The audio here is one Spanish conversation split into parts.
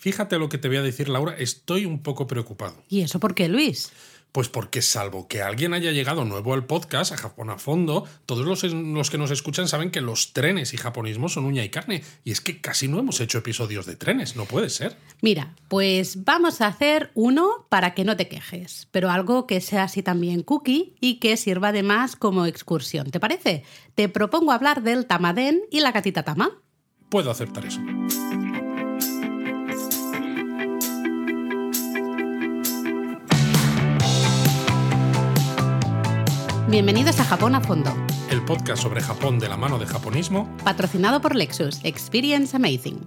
Fíjate lo que te voy a decir, Laura, estoy un poco preocupado. ¿Y eso por qué, Luis? Pues porque salvo que alguien haya llegado nuevo al podcast, a Japón a fondo, todos los, los, que nos escuchan saben que los trenes y japonismo son uña y carne. Y es que casi no hemos hecho episodios de trenes, no puede ser. Mira, pues vamos a hacer uno para que no te quejes, pero algo que sea así también cookie y que sirva además como excursión. ¿Te parece? Te propongo hablar del Tamaden y la gatita Tama. Puedo aceptar eso. Bienvenidos a Japón a Fondo. El podcast sobre Japón de la mano de japonismo. Patrocinado por Lexus. Experience Amazing.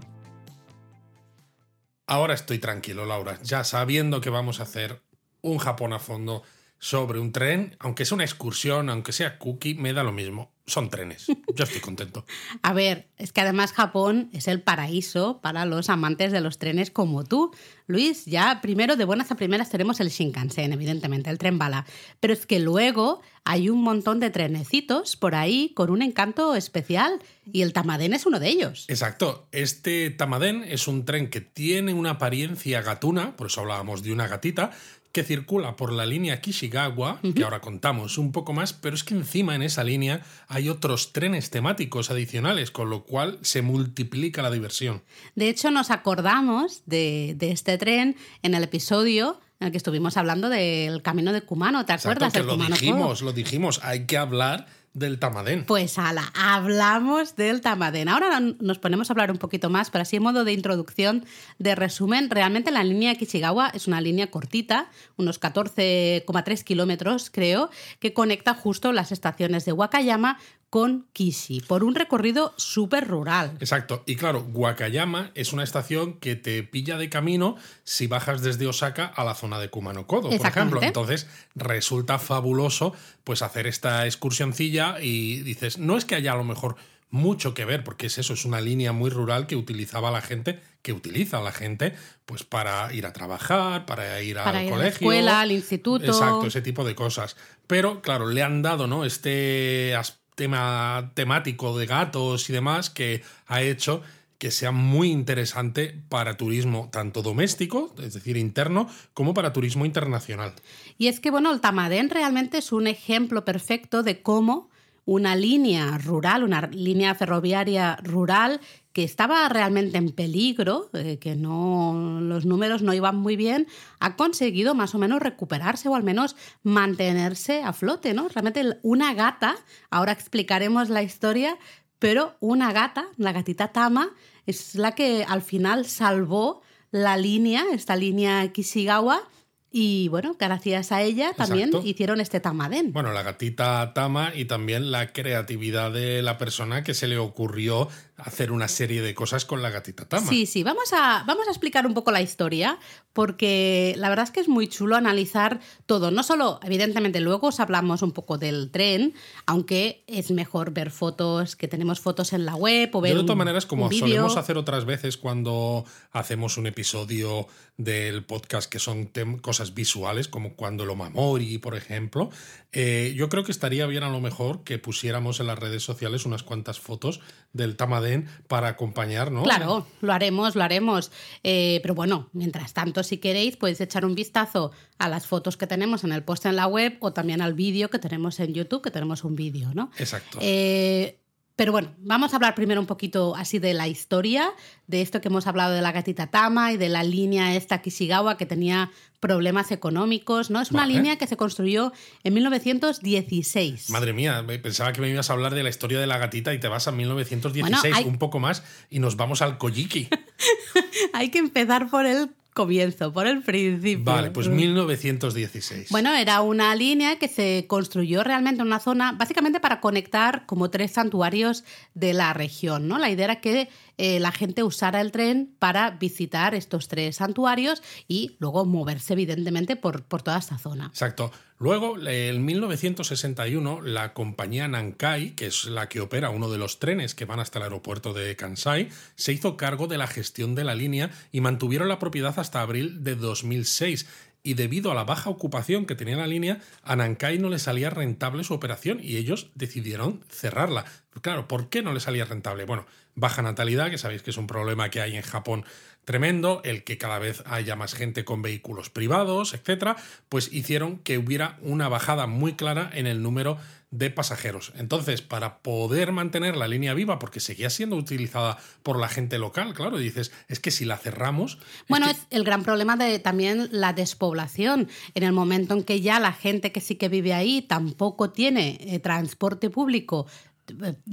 Ahora estoy tranquilo, Laura. Ya sabiendo que vamos a hacer un Japón a fondo sobre un tren, aunque sea una excursión, aunque sea cookie, me da lo mismo. Son trenes. Yo estoy contento. a ver, es que además Japón es el paraíso para los amantes de los trenes como tú. Luis, ya primero de buenas a primeras tenemos el Shinkansen, evidentemente, el tren bala. Pero es que luego hay un montón de trenecitos por ahí con un encanto especial y el Tamaden es uno de ellos. Exacto. Este Tamaden es un tren que tiene una apariencia gatuna, por eso hablábamos de una gatita, que circula por la línea Kishigawa, que ahora contamos un poco más, pero es que encima en esa línea hay otros trenes temáticos adicionales, con lo cual se multiplica la diversión. De hecho, nos acordamos de, este tren en el episodio en el que estuvimos hablando del camino de Kumano, ¿te acuerdas? lo dijimos, lo dijimos, hay que hablar del Tamadén. Pues ala, hablamos del Tamadén. Ahora nos ponemos a hablar un poquito más, pero así en modo de introducción, de resumen, realmente la línea Kishigawa es una línea cortita, unos 14,3 kilómetros creo, que conecta justo las estaciones de Wakayama con Kishi, por un recorrido súper rural. Exacto. Y claro, Wakayama es una estación que te pilla de camino si bajas desde Osaka a la zona de Kumano-Kodo, por ejemplo. Entonces, resulta fabuloso pues hacer esta excursioncilla y dices, no es que haya a lo mejor mucho que ver, porque es eso, es una línea muy rural que utilizaba la gente, que utiliza la gente, pues para ir a trabajar, para ir al colegio. A la escuela, al instituto. Exacto, ese tipo de cosas. Pero, claro, le han dado, ¿no? Este aspecto tema temático de gatos y demás que ha hecho que sea muy interesante para turismo tanto doméstico, es decir, interno, como para turismo internacional. Y es que, bueno, el Tamadén realmente es un ejemplo perfecto de cómo una línea rural, una línea ferroviaria rural que estaba realmente en peligro, eh, que no, los números no iban muy bien, ha conseguido más o menos recuperarse o al menos mantenerse a flote, ¿no? Realmente una gata, ahora explicaremos la historia, pero una gata, la gatita Tama, es la que al final salvó la línea, esta línea Kishigawa, y bueno, gracias a ella también hicieron este tamadén. Bueno, la gatita Tama y también la creatividad de la persona que se le ocurrió hacer una serie de cosas con la gatita Tama. Sí, sí, vamos a, vamos a explicar un poco la historia, porque la verdad es que es muy chulo analizar todo. No solo, evidentemente, luego os hablamos un poco del tren, aunque es mejor ver fotos, que tenemos fotos en la web o ver. de todas maneras, como solemos hacer otras veces cuando hacemos un episodio del podcast que son cosas visuales, como cuando lo Mamori, por ejemplo, eh, yo creo que estaría bien a lo mejor que pusiéramos en las redes sociales unas cuantas fotos del Tamadén para acompañar, ¿no? Claro, lo haremos, lo haremos. Eh, pero bueno, mientras tanto, si queréis, podéis echar un vistazo a las fotos que tenemos en el post en la web o también al vídeo que tenemos en YouTube, que tenemos un vídeo, ¿no? Exacto. Eh, pero bueno, vamos a hablar primero un poquito así de la historia, de esto que hemos hablado de la gatita Tama y de la línea esta Kishigawa que tenía problemas económicos, ¿no? Es una línea que se construyó en 1916. Madre mía, pensaba que me ibas a hablar de la historia de la gatita y te vas a 1916, un poco más, y nos vamos al Kojiki. hay que empezar por el comienzo, por el principio. Vale, pues 1916. Bueno, era una línea que se construyó realmente en una zona, básicamente para conectar como tres santuarios de la región, ¿no? La idea era que eh, la gente usara el tren para visitar estos tres santuarios y luego moverse, evidentemente, por, por toda esta zona. Exacto. Luego, en 1961, la compañía Nankai, que es la que opera uno de los trenes que van hasta el aeropuerto de Kansai, se hizo cargo de la gestión de la línea y mantuvieron la propiedad hasta abril de 2006 y debido a la baja ocupación que tenía la línea, a Nankai no le salía rentable su operación y ellos decidieron cerrarla. Claro, ¿por qué no le salía rentable? Bueno, baja natalidad, que sabéis que es un problema que hay en Japón tremendo, el que cada vez haya más gente con vehículos privados, etcétera, pues hicieron que hubiera una bajada muy clara en el número de pasajeros. Entonces, para poder mantener la línea viva, porque seguía siendo utilizada por la gente local, claro, dices, es que si la cerramos... Bueno, es, el gran problema de también la despoblación. En el momento en que ya la gente que sí que vive ahí tampoco tiene eh, transporte público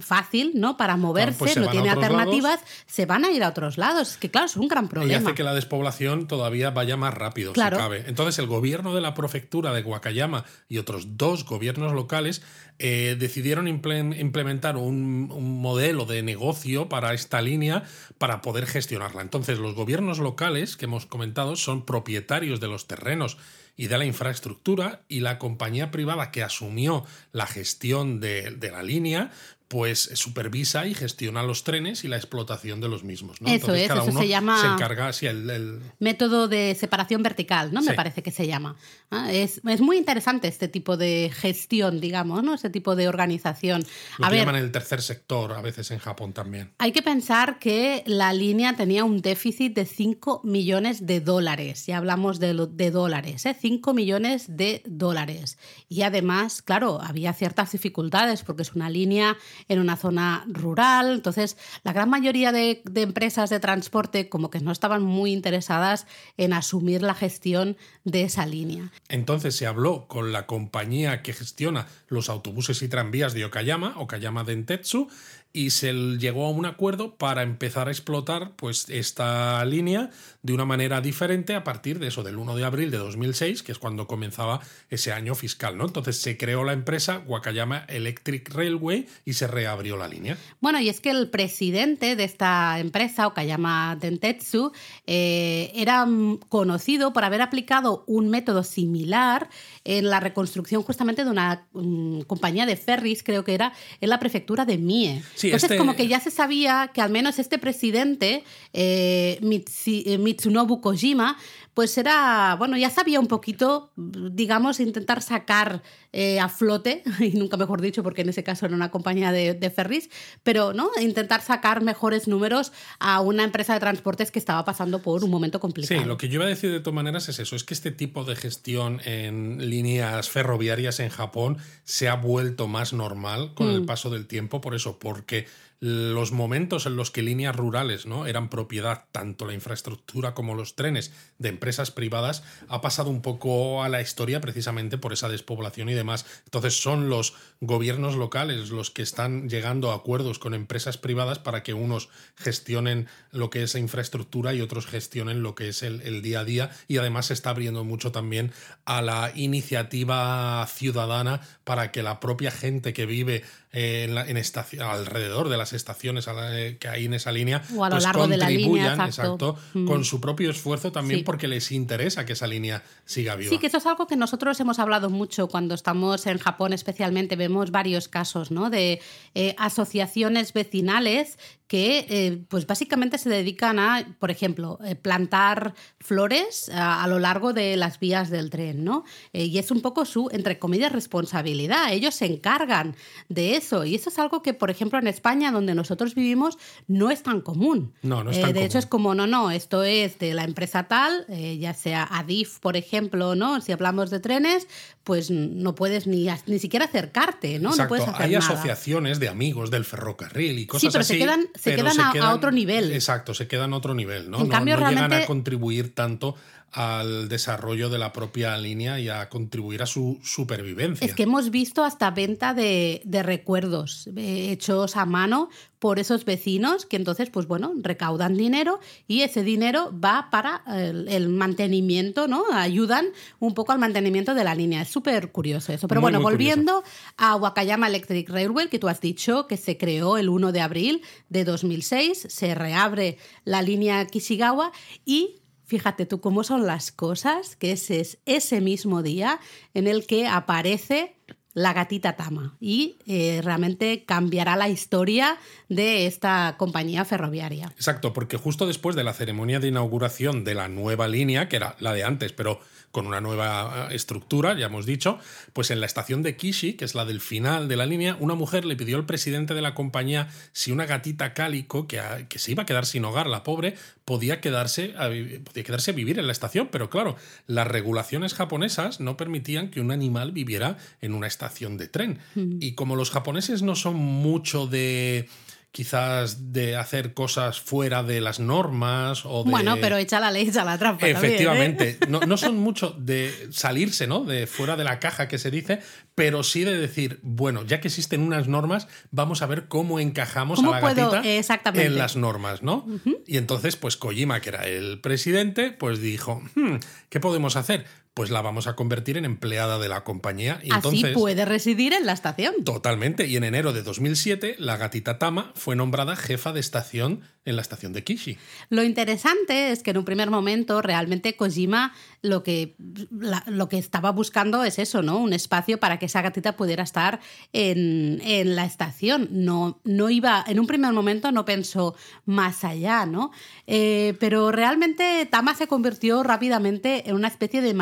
fácil, ¿no? Para pues moverse, no tiene alternativas, se van a ir a otros lados. Que claro, es un gran problema. Y hace que la despoblación todavía vaya más rápido, si cabe. Entonces, el gobierno de la prefectura de Wakayama y otros dos gobiernos locales eh, decidieron implementar un, un, modelo de negocio para esta línea para poder gestionarla. Entonces, los gobiernos locales que hemos comentado son propietarios de los terrenos y de la infraestructura y la compañía privada que asumió la gestión de, de la línea pues supervisa y gestiona los trenes y la explotación de los mismos. ¿no? Eso es, eso se llama. Se encarga, el, Método de separación vertical, ¿no? Me parece que se llama. Ah, es, muy interesante este tipo de gestión, digamos, ¿no? Este tipo de organización. Lo a llaman el tercer sector a veces en Japón también. Hay que pensar que la línea tenía un déficit de 5 millones de dólares. Ya hablamos de, de dólares, ¿eh? 5 millones de dólares. Y además, claro, había ciertas dificultades porque es una línea en una zona rural. Entonces, la gran mayoría de, empresas de transporte como que no estaban muy interesadas en asumir la gestión de esa línea. Entonces se habló con la compañía que gestiona los autobuses y tranvías de Okayama, Okayama Dentetsu, y se llegó a un acuerdo para empezar a explotar pues, esta línea de una manera diferente a partir de eso, del 1 de abril de 2006, que es cuando comenzaba ese año fiscal. ¿no? Entonces se creó la empresa Wakayama Electric Railway y se reabrió la línea. Bueno, y es que el presidente de esta empresa, Wakayama Dentetsu, eh, era conocido por haber aplicado un método similar en la reconstrucción justamente de una mm, compañía de ferries, creo que era, en la prefectura de Mie. Entonces, este como que ya se sabía que al menos este presidente, eh, eh, Mitsunobu Kojima, pues era, bueno, ya sabía un poquito, digamos, intentar sacar eh, a flote, y nunca mejor dicho, porque en ese caso era una compañía de, de, ferries, pero ¿no? intentar sacar mejores números a una empresa de transportes que estaba pasando por un momento complicado. Sí, lo que yo iba a decir de todas maneras es eso, es que este tipo de gestión en líneas ferroviarias en Japón se ha vuelto más normal con el mm. paso del tiempo, por eso, porque los momentos en los que líneas rurales ¿no? eran propiedad, tanto la infraestructura como los trenes, de empresas privadas, ha pasado un poco a la historia precisamente por esa despoblación y demás. Entonces son los gobiernos locales los que están llegando a acuerdos con empresas privadas para que unos gestionen lo que es infraestructura y otros gestionen lo que es el, el día a día. Y además se está abriendo mucho también a la iniciativa ciudadana para que la propia gente que vive en, alrededor de las estaciones que hay en esa línea, o a lo pues largo de la línea, exacto, mm. con su propio esfuerzo también porque les interesa que esa línea siga viva. Sí, que eso es algo que nosotros hemos hablado mucho cuando estamos en Japón especialmente, vemos varios casos ¿no? de eh, asociaciones vecinales que eh, pues básicamente se dedican a, por ejemplo, eh, plantar flores a, lo largo de las vías del tren, ¿no? Eh, y es un poco su, entre comillas, responsabilidad. Ellos se encargan de eso. Y eso es algo que, por ejemplo, en España, donde nosotros vivimos, no es tan común. No, no es tan De hecho, es como, no, no, esto es de la empresa tal, ya sea Adif, por ejemplo, ¿no? Si hablamos de trenes, pues no puedes ni, ni siquiera acercarte, ¿no? no puedes hacer Hay asociaciones de amigos del ferrocarril y cosas sí, pero Se quedan se, quedan, a, otro nivel. Exacto, se quedan a otro nivel, ¿no? En cambio, no llegan a contribuir tanto al desarrollo de la propia línea y a contribuir a su supervivencia. Es que hemos visto hasta venta de, recuerdos eh, hechos a mano por esos vecinos que entonces, pues bueno, recaudan dinero y ese dinero va para el, mantenimiento, ¿no? Ayudan un poco al mantenimiento de la línea. Es súper curioso eso. Pero bueno, volviendo a Wakayama Electric Railway, que tú has dicho que se creó el 1 de abril de 2006, se reabre la línea Kishigawa y Fíjate tú cómo son las cosas, que ese es ese mismo día en el que aparece la gatita Tama y eh, realmente cambiará la historia de esta compañía ferroviaria. Exacto, porque justo después de la ceremonia de inauguración de la nueva línea, que era la de antes, pero con una nueva eh, estructura, ya hemos dicho, pues en la estación de Kishi, que es la del final de la línea, una mujer le pidió al presidente de la compañía si una gatita cálico, que, que se iba a quedar sin hogar, la pobre, podía quedarse, a, podía quedarse a vivir en la estación, pero claro, las regulaciones japonesas no permitían que un animal viviera en una estación de tren. Mm. Y como los japoneses no son mucho de quizás de hacer cosas fuera de las normas o de... Bueno, pero echa la ley, echa la trampa. ¿eh? Efectivamente. No, no, son mucho de salirse, ¿no? De fuera de la caja que se dice, pero sí de decir, bueno, ya que existen unas normas, vamos a ver cómo encajamos a la gatita en las normas, ¿no? Y entonces, pues Kojima, que era el presidente, pues dijo, hmm, ¿qué podemos hacer? Pues la vamos a convertir en empleada de la compañía. Y Así puede residir en la estación. Totalmente. Y en enero de 2007, la gatita Tama fue nombrada jefa de estación en la estación de Kishi. Lo interesante es que en un primer momento realmente Kojima lo que, lo que estaba buscando es eso, ¿no? Un espacio para que esa gatita pudiera estar en, la estación. No, no iba, en un primer momento no pensó más allá, ¿no? Eh, pero realmente Tama se convirtió rápidamente en una especie de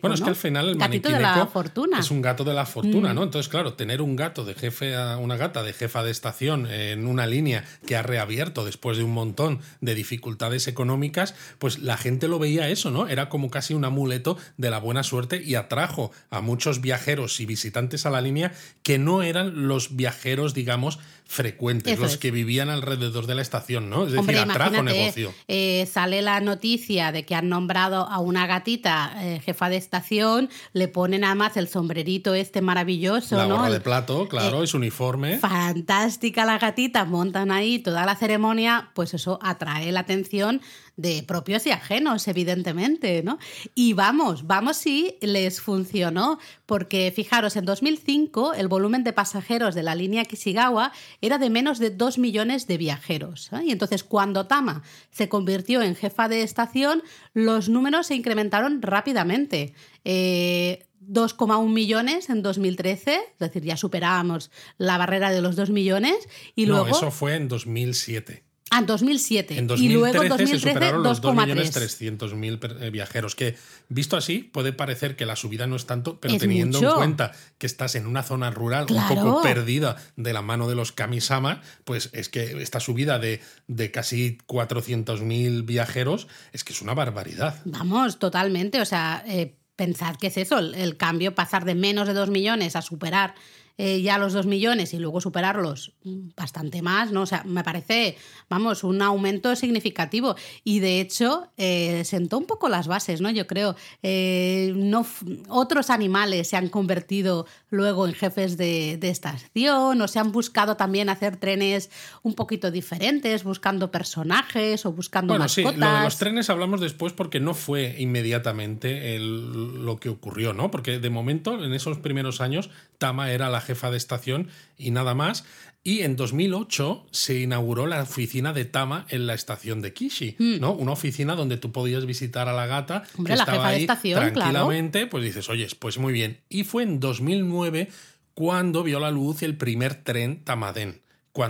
Bueno, es que al final el Gatito de la fortuna. es un gato de la fortuna, ¿no? Mm. Entonces, claro, tener un gato de jefe, a una gata de jefa de estación en una línea que ha reabierto después de un montón de dificultades económicas, pues la gente lo veía eso, ¿no? Era como casi un amuleto de la buena suerte y atrajo a muchos viajeros y visitantes a la línea que no eran los viajeros, digamos, frecuentes, los que vivían alrededor de la estación, ¿no? Es decir, atrajo negocio. Eh, sale la noticia de que han nombrado a una gatita eh, jefa de estación, le ponen además el sombrerito este maravilloso, la ¿no? de plato, claro, es uniforme. Fantástica la gatita, montan ahí toda la ceremonia, pues eso atrae la atención de propios y ajenos, evidentemente, ¿no? Y vamos, vamos si les funcionó, porque fijaros, en 2005 el volumen de pasajeros de la línea Kishigawa era de menos de 2 millones de viajeros. ¿eh? Y entonces cuando Tama se convirtió en jefa de estación, los números se incrementaron rápidamente. 2,1 eh, millones en 2013, es decir, ya superábamos la barrera de los 2 millones. Y luego... eso fue en 2007. Ah, en 2007. En 2013 y luego en 2013 se superaron los 2.300.000 eh, viajeros, que visto así puede parecer que la subida no es tanto, pero teniendo en cuenta que estás en una zona rural un poco perdida de la mano de los Kamisama, pues es que esta subida de, de casi 400.000 viajeros es que es una barbaridad. Vamos, totalmente. O sea, eh, pensad que es eso, el, cambio, pasar de menos de 2 millones a superar eh, ya los 2 millones y luego superarlos bastante más, ¿no? O sea, me parece, vamos, un aumento significativo. Y de hecho, eh, sentó un poco las bases, ¿no? Yo creo. Eh, no, otros animales se han convertido luego en jefes de, estación o se han buscado también hacer trenes un poquito diferentes, buscando personajes o buscando bueno, Sí, lo de los trenes hablamos después porque no fue inmediatamente lo que ocurrió, ¿no? Porque de momento, en esos primeros años, Tama era la jefa de estación y nada más. Y en 2008 se inauguró la oficina de Tama en la estación de Kishi, hmm. ¿no? Una oficina donde tú podías visitar a la gata que estaba ahí tranquilamente, pues dices, oye, pues muy bien. Y fue en 2009 cuando vio la luz el primer tren Tamaden.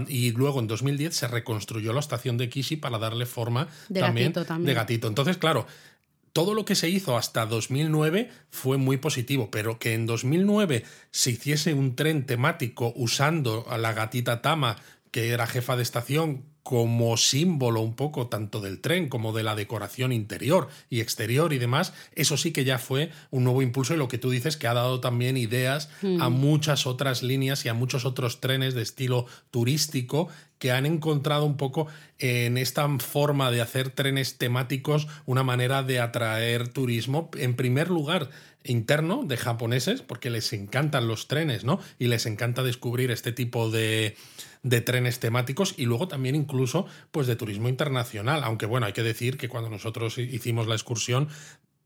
y luego en 2010 se reconstruyó la estación de Kishi para darle forma también, también, de gatito. Entonces, claro, todo lo que se hizo hasta 2009 fue muy positivo, pero que en 2009 se hiciese un tren temático usando a la gatita Tama, que era jefa de estación, como símbolo un poco tanto del tren como de la decoración interior y exterior y demás, eso sí que ya fue un nuevo impulso y lo que tú dices que ha dado también ideas a mm. muchas otras líneas y a muchos otros trenes de estilo turístico que han encontrado un poco en esta forma de hacer trenes temáticos una manera de atraer turismo, en primer lugar interno de japoneses, porque les encantan los trenes, ¿no? Y les encanta descubrir este tipo de, trenes temáticos y luego también incluso pues de turismo internacional, aunque bueno, hay que decir que cuando nosotros hicimos la excursión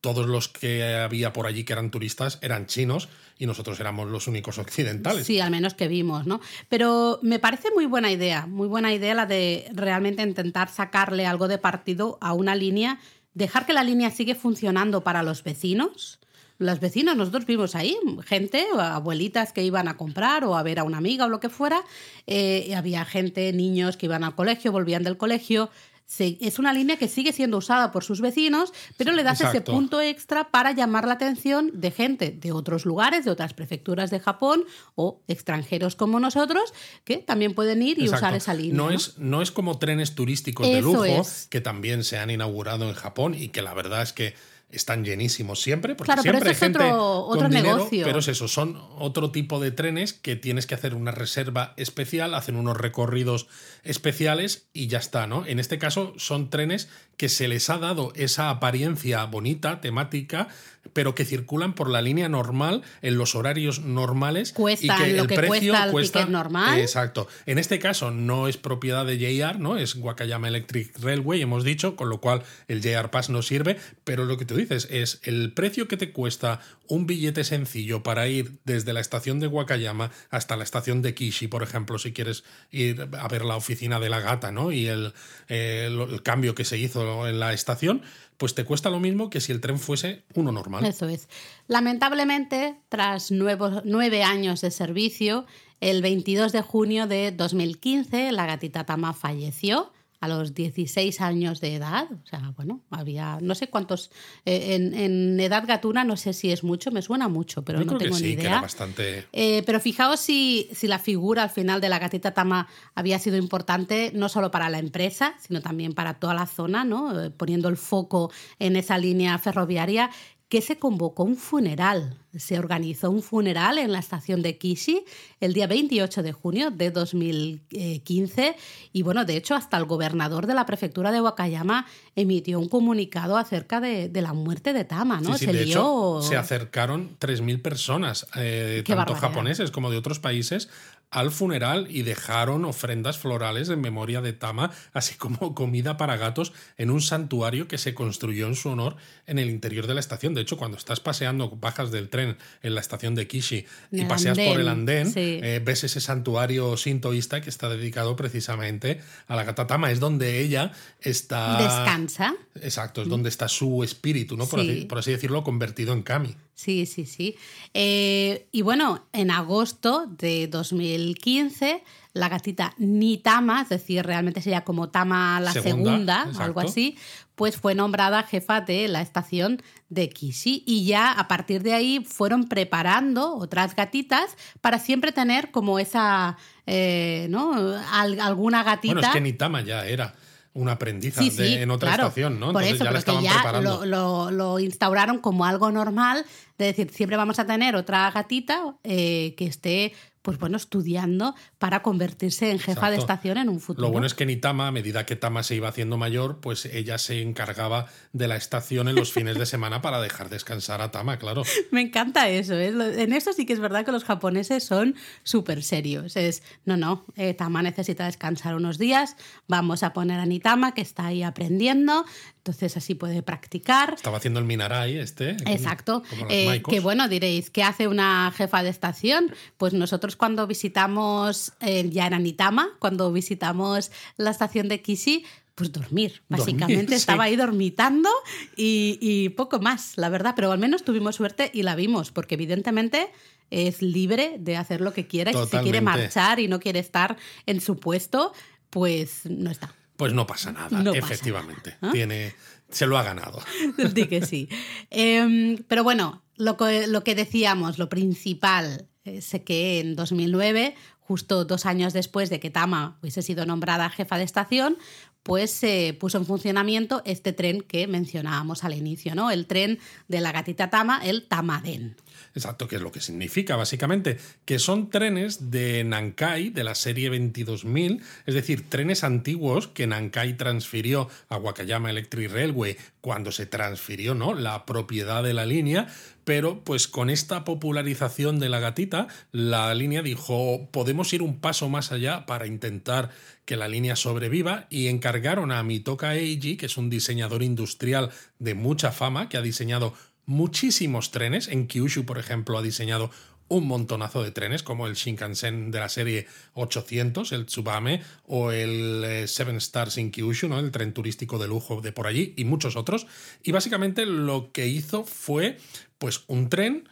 todos los que había por allí que eran turistas eran chinos y nosotros éramos los únicos occidentales. Sí, al menos que vimos, ¿no? Pero me parece muy buena idea, muy buena idea la de realmente intentar sacarle algo de partido a una línea, dejar que la línea sigue funcionando para los vecinos, Las vecinas, nosotros vimos ahí, gente, abuelitas que iban a comprar o a ver a una amiga o lo que fuera. Eh, había gente, niños que iban al colegio, volvían del colegio es una línea que sigue siendo usada por sus vecinos, pero le das ese punto extra para llamar la atención de gente de otros lugares, de otras prefecturas de Japón o extranjeros como nosotros, que también pueden ir y usar esa línea. No, Es, no es como trenes turísticos de lujo que también se han inaugurado en Japón y que la verdad es que están llenísimos siempre, porque siempre hay gente otro, negocio. pero es eso, son otro tipo de trenes que tienes que hacer una reserva especial, hacen unos recorridos especiales y ya está, ¿no? En este caso son trenes que se les ha dado esa apariencia bonita, temática, pero que circulan por la línea normal en los horarios normales cuesta y que lo el que precio cuesta el normal. Exacto. En este caso no es propiedad de JR, ¿no? Es Wakayama Electric Railway, hemos dicho, con lo cual el JR Pass no sirve, pero lo que tú dices es el precio que te cuesta un billete sencillo para ir desde la estación de Wakayama hasta la estación de Kishi, por ejemplo, si quieres ir a ver la oficina de la gata, ¿no? Y el, el cambio que se hizo en la estación, pues te cuesta lo mismo que si el tren fuese uno normal. Eso es. Lamentablemente, tras nueve años de servicio, el 22 de junio de 2015, la gatita Tama falleció a los 16 años de edad. O sea, bueno, había, no sé cuántos, eh, en, edad gatuna no sé si es mucho, me suena mucho, pero no tengo ni idea. bastante... Eh, pero fijaos si, si la figura al final de la gatita Tama había sido importante, no solo para la empresa, sino también para toda la zona, ¿no? Eh, poniendo el foco en esa línea ferroviaria que se convocó un funeral. Se organizó un funeral en la estación de Kishi el día 28 de junio de 2015 y bueno, de hecho hasta el gobernador de la prefectura de Wakayama emitió un comunicado acerca de, la muerte de Tama, ¿no? se de se acercaron 3.000 personas, eh, tanto japoneses como de otros países, al funeral y dejaron ofrendas florales en memoria de Tama, así como comida para gatos en un santuario que se construyó en su honor en el interior de la estación. De hecho, cuando estás paseando, bajas del tren en la estación de Kishi y paseas por el andén, eh, ves ese santuario sintoísta que está dedicado precisamente a la gata Tama. Es donde ella está... Descansa. Exacto, es donde está su espíritu, ¿no? Por, así, por así decirlo, convertido en Kami. Sí, sí, sí. Eh, y bueno, en agosto de 2015, la gatita Nitama, es decir, realmente sería como Tama la segunda, algo así, pues fue nombrada jefa de la estación de Kishi. Y ya a partir de ahí fueron preparando otras gatitas para siempre tener como esa, eh, ¿no? alguna gatita. Bueno, es que Nitama ya era una aprendiz en otra estación, ¿no? Por eso, ya ya lo, instauraron como algo normal, de decir, siempre vamos a tener otra gatita eh, que esté pues bueno, estudiando para convertirse en jefa de estación en un futuro. Lo bueno es que ni Tama, a medida que Tama se iba haciendo mayor, pues ella se encargaba de la estación en los fines de semana para dejar descansar a Tama, claro. Me encanta eso. ¿eh? En eso sí que es verdad que los japoneses son súper serios. Es, no, no, eh, Tama necesita descansar unos días, vamos a poner a Nitama que está ahí aprendiendo, entonces así puede practicar. Estaba haciendo el Minarai este. Exacto. Eh, que bueno, diréis, ¿qué hace una jefa de estación? Pues nosotros cuando visitamos, eh, ya en Anitama, cuando visitamos la estación de Kishi, pues dormir. Básicamente estaba ahí dormitando y, poco más, la verdad. Pero al menos tuvimos suerte y la vimos, porque evidentemente es libre de hacer lo que quiera. Y si quiere marchar y no quiere estar en su puesto, pues no está. Pues no pasa nada, efectivamente. Tiene, se lo ha ganado. Sí que sí. Em, pero bueno, lo que, lo que decíamos, lo principal, sé que en 2009, justo dos años después de que Tama hubiese sido nombrada jefa de estación, pues se puso en funcionamiento este tren que mencionábamos al inicio, ¿no? El tren de la gatita Tama, el Tamaden. Exacto, que es lo que significa básicamente, que son trenes de Nankai de la serie 22.000, es decir, trenes antiguos que Nankai transfirió a Wakayama Electric Railway cuando se transfirió ¿no? la propiedad de la línea, pero pues con esta popularización de la gatita, la línea dijo, podemos ir un paso más allá para intentar que la línea sobreviva y encargaron a Mitoka Eiji, que es un diseñador industrial de mucha fama, que ha diseñado muchísimos trenes. En Kyushu, por ejemplo, ha diseñado un montonazo de trenes, como el Shinkansen de la serie 800, el Tsubame, o el eh, Seven Stars in Kyushu, ¿no? el tren turístico de lujo de por allí, y muchos otros. Y básicamente lo que hizo fue pues un tren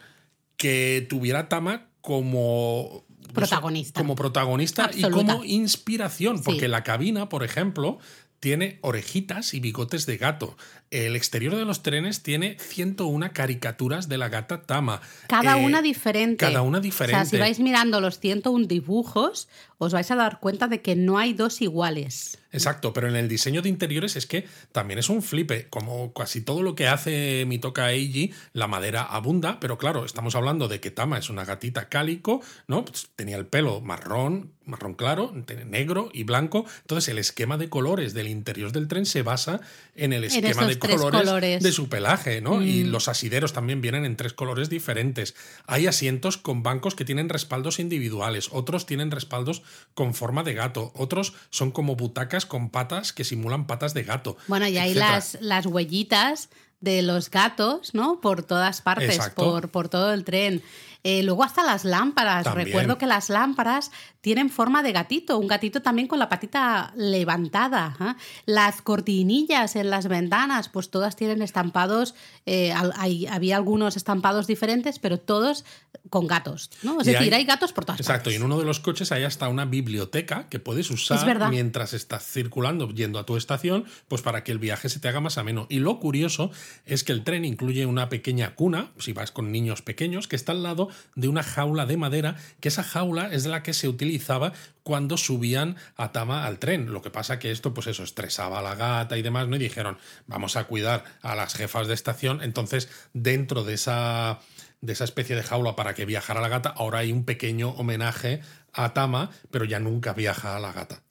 que tuviera Tama como protagonista. Como protagonista y como inspiración, porque la cabina, por ejemplo, tiene orejitas y bigotes de gato. El exterior de los trenes tiene 101 caricaturas de la gata Tama. Cada eh, una diferente. Cada una diferente. O sea, si vais mirando los 101 dibujos, os vais a dar cuenta de que no hay dos iguales. Exacto, pero en el diseño de interiores es que también es un flipe. Como casi todo lo que hace mi toca Eiji, la madera abunda, pero claro, estamos hablando de que Tama es una gatita cálico, ¿no? Pues tenía el pelo marrón, marrón claro, negro y blanco. Entonces, el esquema de colores del interior del tren se basa en el esquema de colores, de su pelaje, ¿no? Y mm. los asideros también vienen en tres colores diferentes. Hay asientos con bancos que tienen respaldos individuales, otros tienen respaldos con forma de gato, otros son como butacas con patas que simulan patas de gato. Bueno, y hay las, las huellitas de los gatos, ¿no? Por todas partes, por, por todo el tren. Eh, luego hasta las lámparas. Recuerdo que las lámparas tienen forma de gatito, un gatito también con la patita levantada. ¿ah? Las cortinillas en las ventanas, pues todas tienen estampados, eh, había algunos estampados diferentes, pero todos con gatos. ¿no? Es decir, hay, gatos por todas Exacto, y en uno de los coches hay hasta una biblioteca que puedes usar mientras estás circulando, yendo a tu estación, pues para que el viaje se te haga más ameno. Y lo curioso es que el tren incluye una pequeña cuna, si vas con niños pequeños, que está al lado de una jaula de madera, que esa jaula es la que se utilizaba cuando subían a Tama al tren. Lo que pasa que esto, pues eso, estresaba a la gata y demás, ¿no? Y dijeron, vamos a cuidar a las jefas de estación. Entonces, dentro de esa de esa especie de jaula para que viajara la gata, ahora hay un pequeño homenaje a Tama, pero ya nunca viaja a la gata.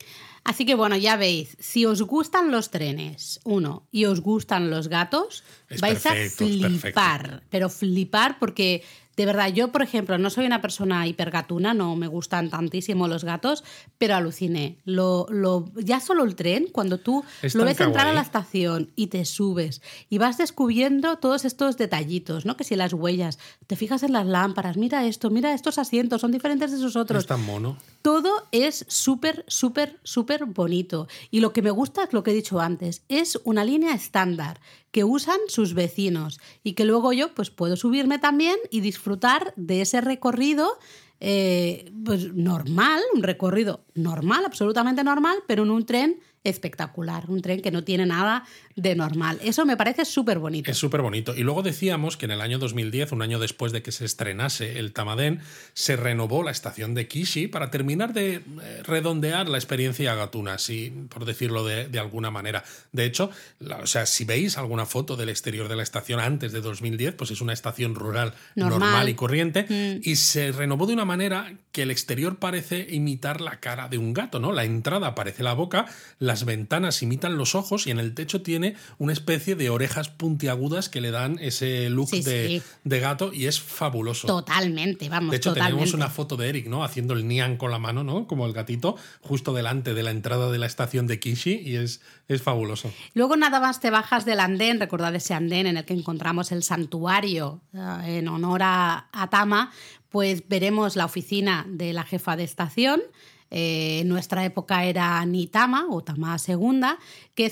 Así que bueno, ya veis, si os gustan los trenes, uno, y os gustan los gatos, vais a flipar, pero flipar porque de verdad, yo, por ejemplo, no soy una persona hipergatuna, no me gustan tantísimo los gatos, pero aluciné. Lo, lo, ya solo el tren, cuando tú lo ves entrar a la estación y te subes y vas descubriendo todos estos detallitos, ¿no? Que si las huellas, te fijas en las lámparas, mira esto, mira estos asientos, son diferentes de esos otros. Es tan mono. Todo es súper, súper, súper bonito. Y lo que me gusta es lo que he dicho antes, es una línea estándar que usan sus vecinos. Y que luego yo pues puedo subirme también y disfrutar de ese recorrido eh, pues normal, un recorrido normal, absolutamente normal, pero en un tren espectacular, un tren que no tiene nada de normal. Eso me parece súper bonito. Es súper bonito. Y luego decíamos que en el año 2010, un año después de que se estrenase el Tamaden, se renovó la estación de Kishi para terminar de eh, redondear la experiencia gatuna, así por decirlo de, alguna manera. De hecho, o sea, si veis alguna foto del exterior de la estación antes de 2010, pues es una estación rural normal, y corriente mm. y se renovó de una manera que el exterior parece imitar la cara de un gato, ¿no? La entrada parece la boca, las ventanas imitan los ojos y en el techo tiene una especie de orejas puntiagudas que le dan ese look de, gato y es fabuloso. Totalmente, vamos. De hecho, tenemos una foto de Eric, ¿no? Haciendo el nian con la mano, ¿no? Como el gatito, justo delante de la entrada de la estación de Kishi y es, es fabuloso. Luego nada más te bajas del andén, recordad ese andén en el que encontramos el santuario eh, en honor a, a Tama, pues veremos la oficina de la jefa de estación eh, en nuestra época era Nitama o Tama segunda, que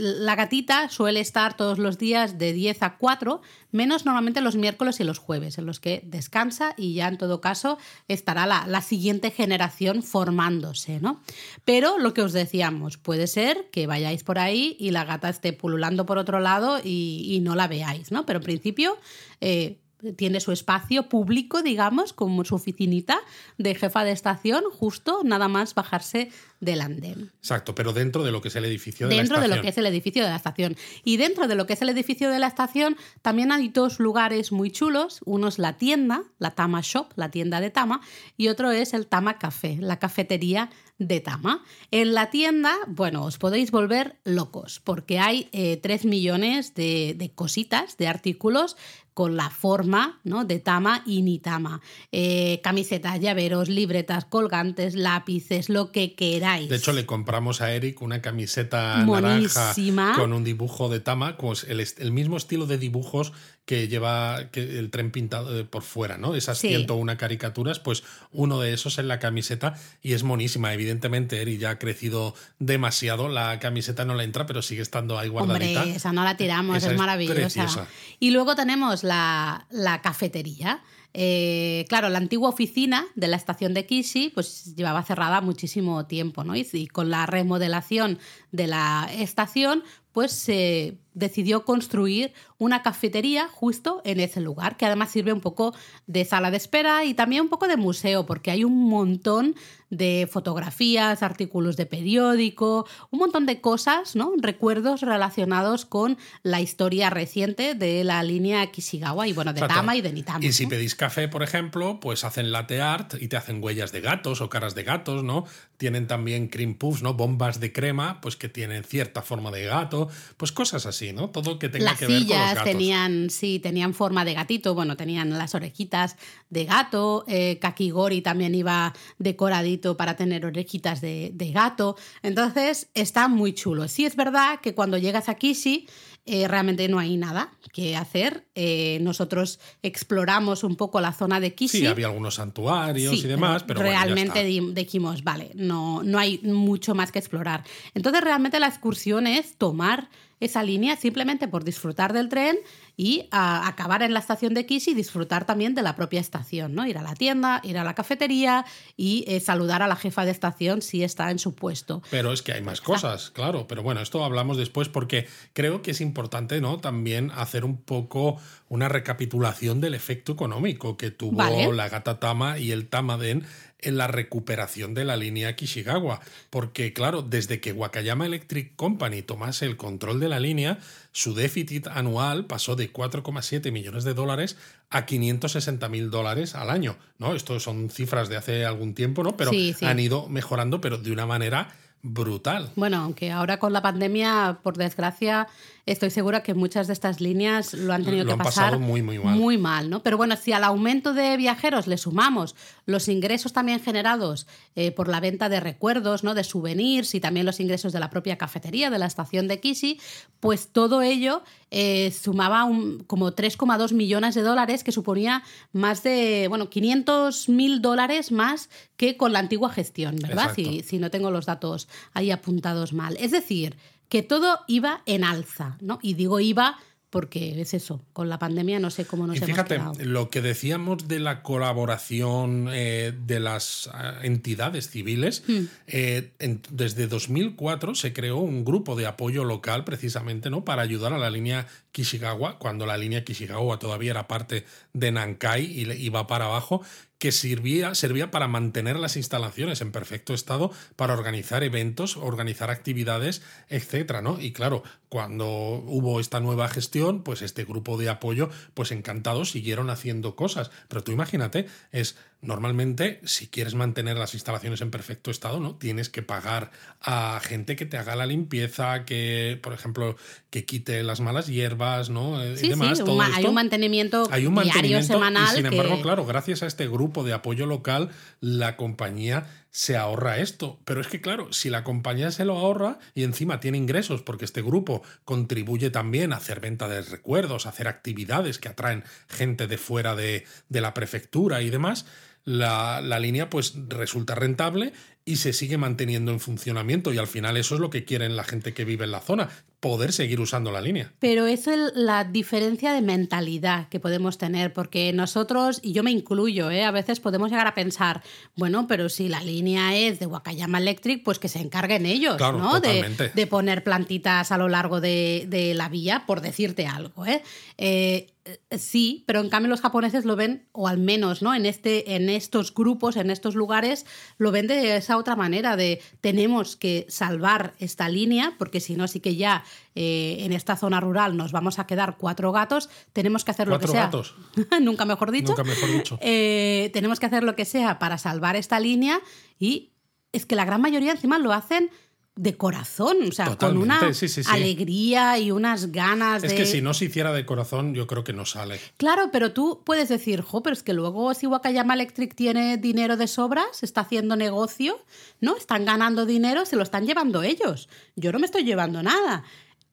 la gatita suele estar todos los días de 10 a 4, menos normalmente los miércoles y los jueves, en los que descansa y ya en todo caso estará la, siguiente generación formándose, ¿no? Pero lo que os decíamos, puede ser que vayáis por ahí y la gata esté pululando por otro lado y, no la veáis, ¿no? Pero en principio... Eh, tiene su espacio público, digamos, como su oficinita de jefa de estación, justo nada más bajarse del andén. Exacto, pero dentro de lo que es el edificio de la estación. Dentro de lo que es el edificio de la estación. Y dentro de lo que es el edificio de la estación también hay dos lugares muy chulos. Uno es la tienda, la Tama Shop, la tienda de Tama, y otro es el Tama Café, la cafetería de Tama. En la tienda, bueno, os podéis volver locos porque hay eh, 3 millones de, de cositas, de artículos con la forma ¿no? de Tama y Nitama. Eh, camisetas, llaveros, libretas, colgantes, lápices, lo que queráis. De hecho, le compramos a Eric una camiseta naranja con un dibujo de Tama, pues el, el mismo estilo de dibujos que lleva que el tren pintado por fuera, ¿no? Esas sí. 101 caricaturas, pues uno de esos en la camiseta y es monísima. Evidentemente, Eri ya ha crecido demasiado, la camiseta no le entra, pero sigue estando ahí guardadita. Hombre, esa no la tiramos, es maravillosa. y luego tenemos la, la cafetería. Eh, claro, la antigua oficina de la estación de Kishi pues llevaba cerrada muchísimo tiempo, ¿no? y con la remodelación de la estación, pues se decidió construir una cafetería justo en ese lugar, que además sirve un poco de sala de espera y también un poco de museo, porque hay un montón de fotografías, artículos de periódico, un montón de cosas, ¿no? Recuerdos relacionados con la historia reciente de la línea Kishigawa y bueno, de Tama y de Nitama. Y si pedís café, por ejemplo, pues hacen latte art y te hacen huellas de gatos o caras de gatos, ¿no? Tienen también cream puffs, ¿no? Bombas de crema, pues que tienen cierta forma de gato, pues cosas así, ¿no? Todo que tenga que ver con los gatos. tenían, sí, tenían forma de gatito, bueno, tenían las orejitas de gato, eh, Kakigori también iba decoradito para tener orejitas de, de, gato, entonces está muy chulo. Sí es verdad que cuando llegas a Kishi eh, realmente no hay nada que hacer. Eh, nosotros exploramos un poco la zona de Kishi. Sí, había algunos santuarios y demás, pero realmente bueno, dijimos, vale, no, no hay mucho más que explorar. Entonces realmente la excursión es tomar esa línea simplemente por disfrutar del tren y a, acabar en la estación de Kishi y disfrutar también de la propia estación, ¿no? Ir a la tienda, ir a la cafetería y eh, saludar a la jefa de estación si está en su puesto. Pero es que hay más cosas, claro. Pero bueno, esto hablamos después porque creo que es importante, ¿no? También hacer un poco una recapitulación del efecto económico que tuvo Vale. la Gata Tama y el Tamaden en la recuperación de la línea Kishigawa. Porque, claro, desde que Wakayama Electric Company tomase el control de la línea, su déficit anual pasó de 4,7 millones de dólares a 560 mil dólares al año. ¿no? Esto son cifras de hace algún tiempo, ¿no? Pero Sí, sí. han ido mejorando, pero de una manera brutal. Bueno, aunque ahora con la pandemia, por desgracia, estoy segura que muchas de estas líneas lo han tenido Lo que han pasar pasado muy, muy mal. muy mal, ¿no? Pero bueno, si al aumento de viajeros le sumamos los ingresos también generados eh, por la venta de recuerdos, ¿no? De souvenirs y también los ingresos de la propia cafetería de la estación de Kishi, pues todo ello eh, sumaba un- como 3,2 millones de dólares, que suponía más de, bueno, 500 mil dólares más que con la antigua gestión, ¿verdad? Si, si no tengo los datos ahí apuntados mal. Es decir, que todo iba en alza, ¿no? Y digo iba porque es eso, con la pandemia no sé cómo nos Y hemos fíjate, quedado. lo que decíamos de la colaboración eh, de las ah, entidades civiles, Hmm. eh, en- desde 2004 se creó un grupo de apoyo local precisamente ¿no? para ayudar a la línea Kishigawa, cuando la línea Kishigawa todavía era parte de Nankai y iba para abajo, que servía, servía para mantener las instalaciones en perfecto estado, para organizar eventos, organizar actividades, etcétera, ¿no? Y claro, cuando hubo esta nueva gestión, pues este grupo de apoyo, pues encantados, siguieron haciendo cosas. Pero tú imagínate, es normalmente, si quieres mantener las instalaciones en perfecto estado, ¿no? Tienes que pagar a gente que te haga la limpieza, que, por ejemplo, que quite las malas hierbas, ¿no? Eh, y Sí, demás, sí, un todo hay un mantenimiento, Hay un diario, semanal. y sin embargo, claro, gracias a este grupo de apoyo local, la compañía se ahorra esto. Pero es que, claro, si la compañía se lo ahorra y encima tiene ingresos, porque este grupo contribuye también a hacer venta de recuerdos, a hacer actividades que atraen gente de fuera de, de la prefectura y demás, la, la línea pues resulta rentable y se sigue manteniendo en funcionamiento y al final eso es lo que quieren la gente que vive en la zona, poder seguir usando la línea. Pero es el- la diferencia de mentalidad que podemos tener, porque nosotros, y yo me incluyo, ¿eh? a veces podemos llegar a pensar, bueno, pero si la línea es de Wakayama Electric, pues que se encarguen ellos, Claro, ¿no? De, de poner plantitas a lo largo de, de la vía, por decirte algo. Eh, eh, sí, pero en cambio los japoneses lo ven, o al menos ¿no? en, este, en estos grupos, en estos lugares, lo ven de esa otra manera, de tenemos que salvar esta línea, porque si no, sí que ya eh, en esta zona rural nos vamos a quedar cuatro gatos, tenemos que hacer lo que ¿Cuatro sea. gatos? Nunca mejor dicho. Nunca mejor dicho. Eh, tenemos que hacer lo que sea para salvar esta línea y es que la gran mayoría encima lo hacen de corazón, o sea, con una alegría y unas ganas de... Es que si no se hiciera de corazón, yo creo que no sale. Claro, pero tú puedes decir, jo, pero es que luego si Wakayama Electric tiene dinero de sobras, está haciendo negocio, ¿no? Están ganando dinero, se lo están llevando ellos. Yo no me estoy llevando nada.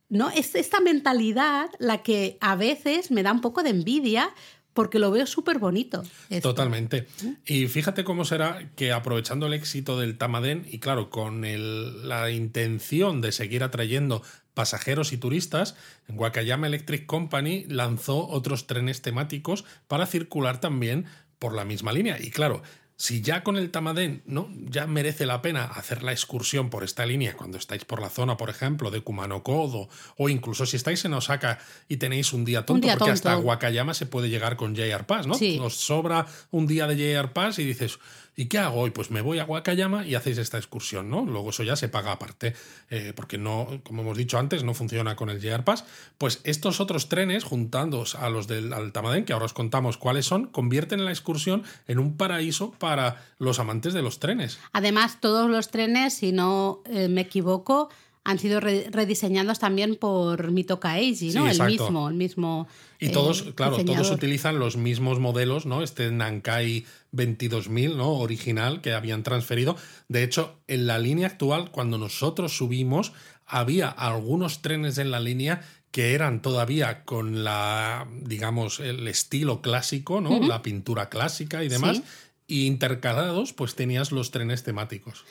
¿No? Es esta mentalidad la que a veces me da un poco de envidia porque lo veo súper bonito. Totalmente. Y fíjate cómo será que aprovechando el éxito del Tamaden y claro, con la intención de seguir atrayendo pasajeros y turistas, Wakayama Electric Company lanzó otros trenes temáticos para circular también por la misma línea. Y claro, si ya con el Tamadén ¿no? ya merece la pena hacer la excursión por esta línea cuando estáis por la zona, por ejemplo, de Kumano-Kodo, o incluso si estáis en Osaka y tenéis un día tonto, porque hasta Wakayama se puede llegar con JR Pass, ¿no? Os sobra un día de JR Pass y dices, ¿Y qué hago hoy? Pues me voy a Wakayama y hacéis esta excursión, ¿no? Luego eso ya se paga aparte, eh, porque no, como hemos dicho antes, no funciona con el JR Pass. Pues estos otros trenes, juntándoos a los del Altamadén, que ahora os contamos cuáles son, convierten la excursión en un paraíso para los amantes de los trenes. Además, todos los trenes, si no eh, me equivoco, han sido rediseñados también por Mitoka Eiji, ¿no? el mismo, el mismo. Y todos, eh, claro, todos utilizan los mismos modelos, ¿no? Este Nankai 22.000, ¿no? Original que habían transferido. De hecho, en la línea actual, cuando nosotros subimos, había algunos trenes en la línea que eran todavía con la, digamos, el estilo clásico, ¿no? La pintura clásica y demás. Y intercalados, pues tenías los trenes temáticos.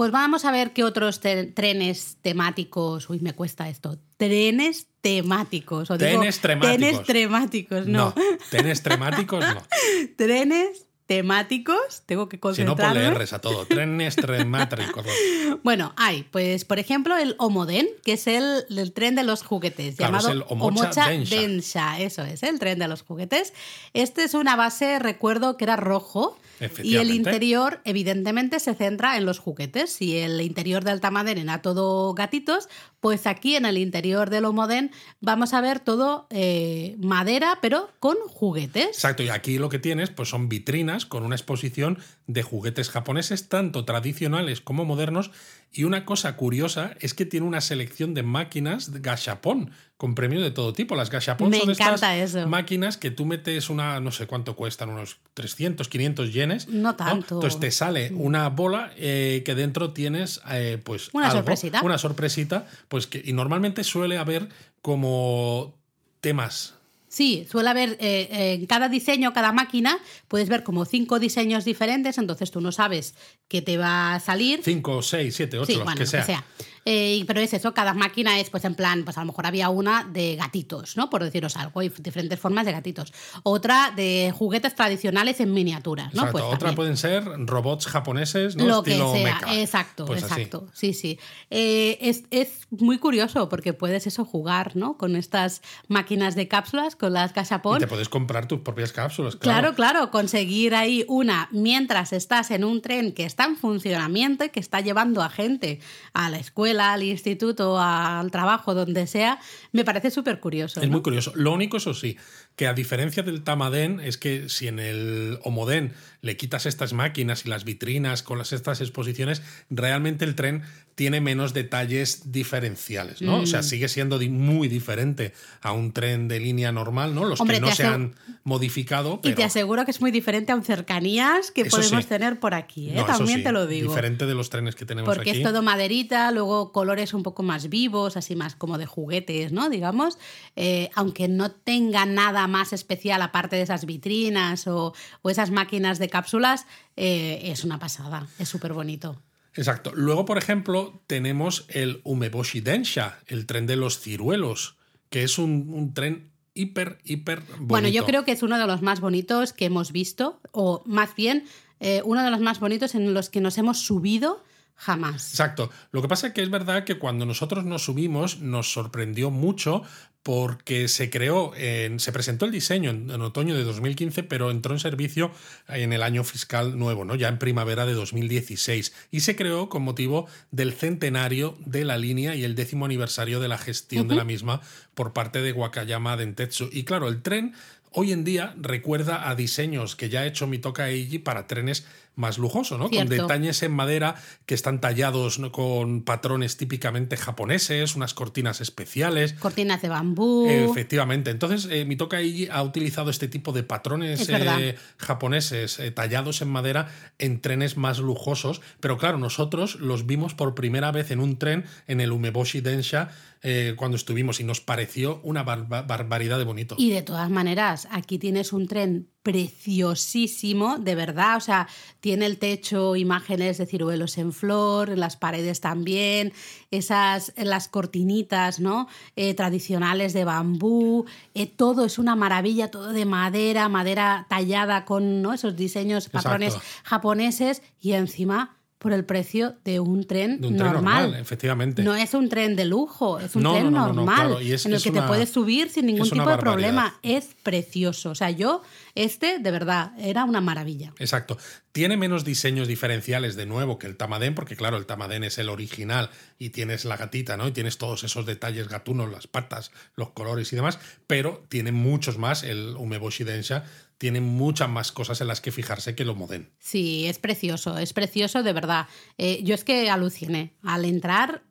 Pues vamos a ver qué otros trenes temáticos. Uy, me cuesta esto. Trenes temáticos. O trenes temáticos. Trenes temáticos, no. no. Trenes temáticos, no. trenes temáticos, tengo que concentrarme. Si no, ponle a todo. Trenes temáticos. bueno, hay, pues, por ejemplo, el Omoden, que es el, tren de los juguetes, llamado el Omocha, Densha. Eso es, el tren de los juguetes. Este es una base, recuerdo que era rojo, y el interior, evidentemente, se centra en los juguetes. Si el interior del Tamaden era todo gatitos, pues aquí en el interior del Omoden vamos a ver todo eh, madera, pero con juguetes. Exacto, y aquí lo que tienes pues son vitrinas con una exposición de juguetes japoneses, tanto tradicionales como modernos. Y una cosa curiosa es que tiene una selección de máquinas de gashapon con premios de todo tipo. Las gashapon son estas máquinas que tú metes una, no sé cuánto cuestan, unos 300, 500 yenes. No tanto. Entonces te sale una bola eh, que dentro tienes eh, pues una sorpresita. Una sorpresita, pues que y normalmente suele haber como temas Sí, suele haber eh, en cada diseño, cada máquina, puedes ver como cinco diseños diferentes, entonces tú no sabes qué te va a salir. Cinco, seis, siete, ocho, que sea. Eh, pero es eso, cada máquina es, pues en plan, pues a lo mejor había una de gatitos, ¿no? Por deciros algo, hay diferentes formas de gatitos. Otra de juguetes tradicionales en miniaturas, ¿no? Pues otra pueden ser robots japoneses, ¿no? Lo que sea, exacto, pues exacto. Sí, sí. Eh, es, es, muy curioso porque puedes eso jugar, ¿no? Con estas máquinas de cápsulas, con las cachapón. Y te puedes comprar tus propias cápsulas, claro. Claro, claro, conseguir ahí una mientras estás en un tren que está en funcionamiento y que está llevando a gente a la escuela al instituto, al trabajo, donde sea, me parece súper curioso. Es muy curioso. Lo único, eso sí, que a diferencia del Tamadén, es que si en el Homodén le quitas estas máquinas y las vitrinas con las, estas exposiciones, realmente el tren tiene menos detalles diferenciales, ¿no? O sea, mm. sigue siendo muy diferente a un tren de línea normal, ¿no? Los que no se han modificado. Y te aseguro que es muy diferente a un cercanías que podemos tener por aquí, ¿eh? También te lo digo. Diferente de los trenes que tenemos Porque aquí. Porque es todo maderita, luego colores un poco más vivos, así más como de juguetes, ¿no? Digamos, eh, aunque no tenga nada más especial aparte de esas vitrinas o, esas máquinas de cápsulas, eh, es una pasada, es súper bonito. Exacto. Luego, por ejemplo, tenemos el Umeboshi Densha, el tren de los ciruelos, que es un, tren hiper, hiper bonito. Bueno, yo creo que es uno de los más bonitos que hemos visto, o más bien eh, uno de los más bonitos en los que nos hemos subido jamás. Exacto. Lo que pasa es que es verdad que cuando nosotros nos subimos nos sorprendió mucho porque se creó, en, se presentó el diseño en, otoño de 2015, pero entró en servicio en el año fiscal nuevo, ¿no? ya en primavera de 2016, y se creó con motivo del centenario de la línea y el décimo aniversario de la gestión de la misma por parte de Wakayama Dentetsu. Y claro, el tren hoy en día recuerda a diseños que ya ha hecho Mitoka Eiji para trenes más lujosos, ¿no? Con detalles en madera que están tallados con patrones típicamente japoneses, unas cortinas especiales. Cortinas de bambú. Efectivamente. Entonces, eh, Mitoka Eiji ha utilizado este tipo de patrones eh, japoneses eh, tallados en madera en trenes más lujosos. Pero claro, nosotros los vimos por primera vez en un tren en el Umeboshi Densha eh, cuando estuvimos y nos pareció una barbaridad de bonito. Y de todas maneras, aquí tienes un tren preciosísimo, de verdad, o sea, tiene el techo imágenes de ciruelos en flor, las paredes también, esas, las cortinitas, ¿no? Eh, tradicionales de bambú, eh, todo es una maravilla, todo de madera, madera tallada con ¿no? esos diseños, patrones japoneses y encima por el precio de un tren, normal. Efectivamente. No es un tren de lujo, es un tren normal en el que te puedes subir sin ningún tipo de problema. Es precioso. O sea, yo, este, de verdad, era una maravilla. Exacto. Tiene menos diseños diferenciales de nuevo que el Tamadén, porque claro, el Tamadén es el original y tienes la gatita, ¿no? Y tienes todos esos detalles gatunos, las patas, los colores y demás, pero tiene muchos más el Umeboshi Densha tiene muchas más cosas en las que fijarse que lo Moden. Sí, es precioso, es precioso de verdad. Eh, yo es que aluciné. Al entrar,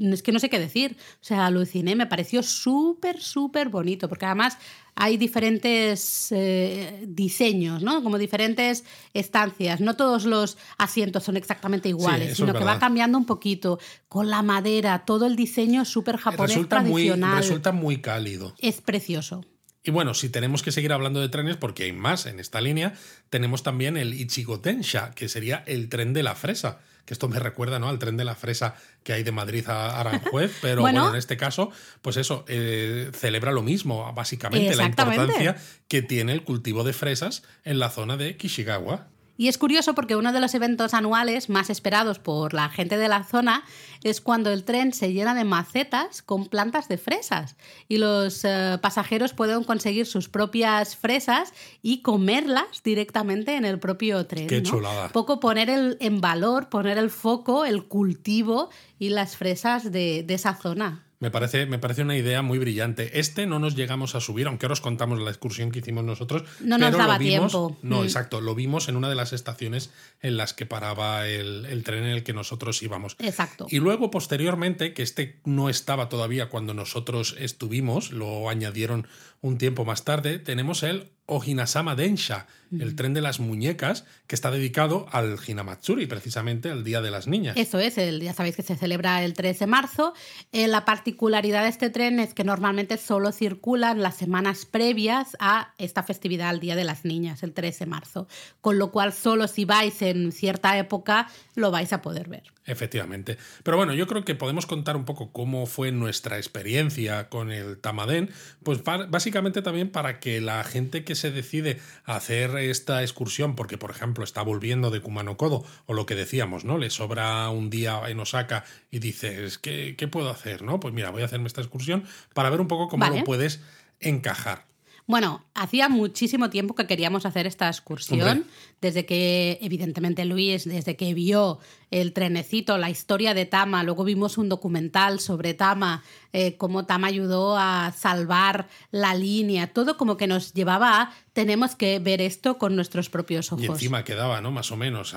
es que no sé qué decir. O sea, aluciné, me pareció súper, súper bonito, porque además hay diferentes eh, diseños, ¿no? Como diferentes estancias. No todos los asientos son exactamente iguales, sino que va cambiando un poquito. Con la madera, todo el diseño súper japonés tradicional. resulta muy cálido. Es precioso. Y bueno, si tenemos que seguir hablando de trenes, porque hay más en esta línea, tenemos también el Ichigo Tensha, que sería el tren de la fresa. Que esto me recuerda ¿no? al tren de la fresa que hay de Madrid a Aranjuez, pero bueno, en este caso, pues eso, eh, celebra lo mismo, básicamente, la importancia que tiene el cultivo de fresas en la zona de Kishigawa. Y es curioso porque uno de los eventos anuales más esperados por la gente de la zona es cuando el tren se llena de macetas con plantas de fresas y los eh, pasajeros pueden conseguir sus propias fresas y comerlas directamente en el propio tren. Qué chulada. Poco poner el, en valor, poner el foco, el cultivo y las fresas de esa zona. Me parece, me parece una idea muy brillante. Este no nos llegamos a subir, aunque ahora os contamos la excursión que hicimos nosotros. No nos daba tiempo. No, mm. exacto. Lo vimos en una de las estaciones en las que paraba el, el, tren en el que nosotros íbamos. Exacto. Y luego, posteriormente, que este no estaba todavía cuando nosotros estuvimos, lo añadieron un tiempo más tarde, tenemos el Ohinasama Densha, el tren de las muñecas, que está dedicado al Hinamatsuri, precisamente al Día de las Niñas. Eso es, el, ya sabéis que se celebra el 3 de marzo. Eh, la particularidad de este tren es que normalmente solo circulan las semanas previas a esta festividad, al Día de las Niñas, el 3 de marzo. Con lo cual, solo si vais en cierta época lo vais a poder ver. Efectivamente. Pero bueno, yo creo que podemos contar un poco cómo fue nuestra experiencia con el Tamadén, pues básicamente también para que la gente que se decide a hacer esta excursión, porque por ejemplo está volviendo de Kumano Kodo, o lo que decíamos, ¿no? Le sobra un día en Osaka y dices, ¿qué, qué puedo hacer? ¿No? Pues mira, voy a hacerme esta excursión para ver un poco cómo lo puedes encajar. Bueno, hacía muchísimo tiempo que queríamos hacer esta excursión, desde que, evidentemente, Luis, desde que vio el trenecito, la historia de Tama, luego vimos un documental sobre Tama, eh, cómo Tama ayudó a salvar la línea, todo como que nos llevaba a tenemos que ver esto con nuestros propios ojos. Y encima quedaba, ¿no? Más o menos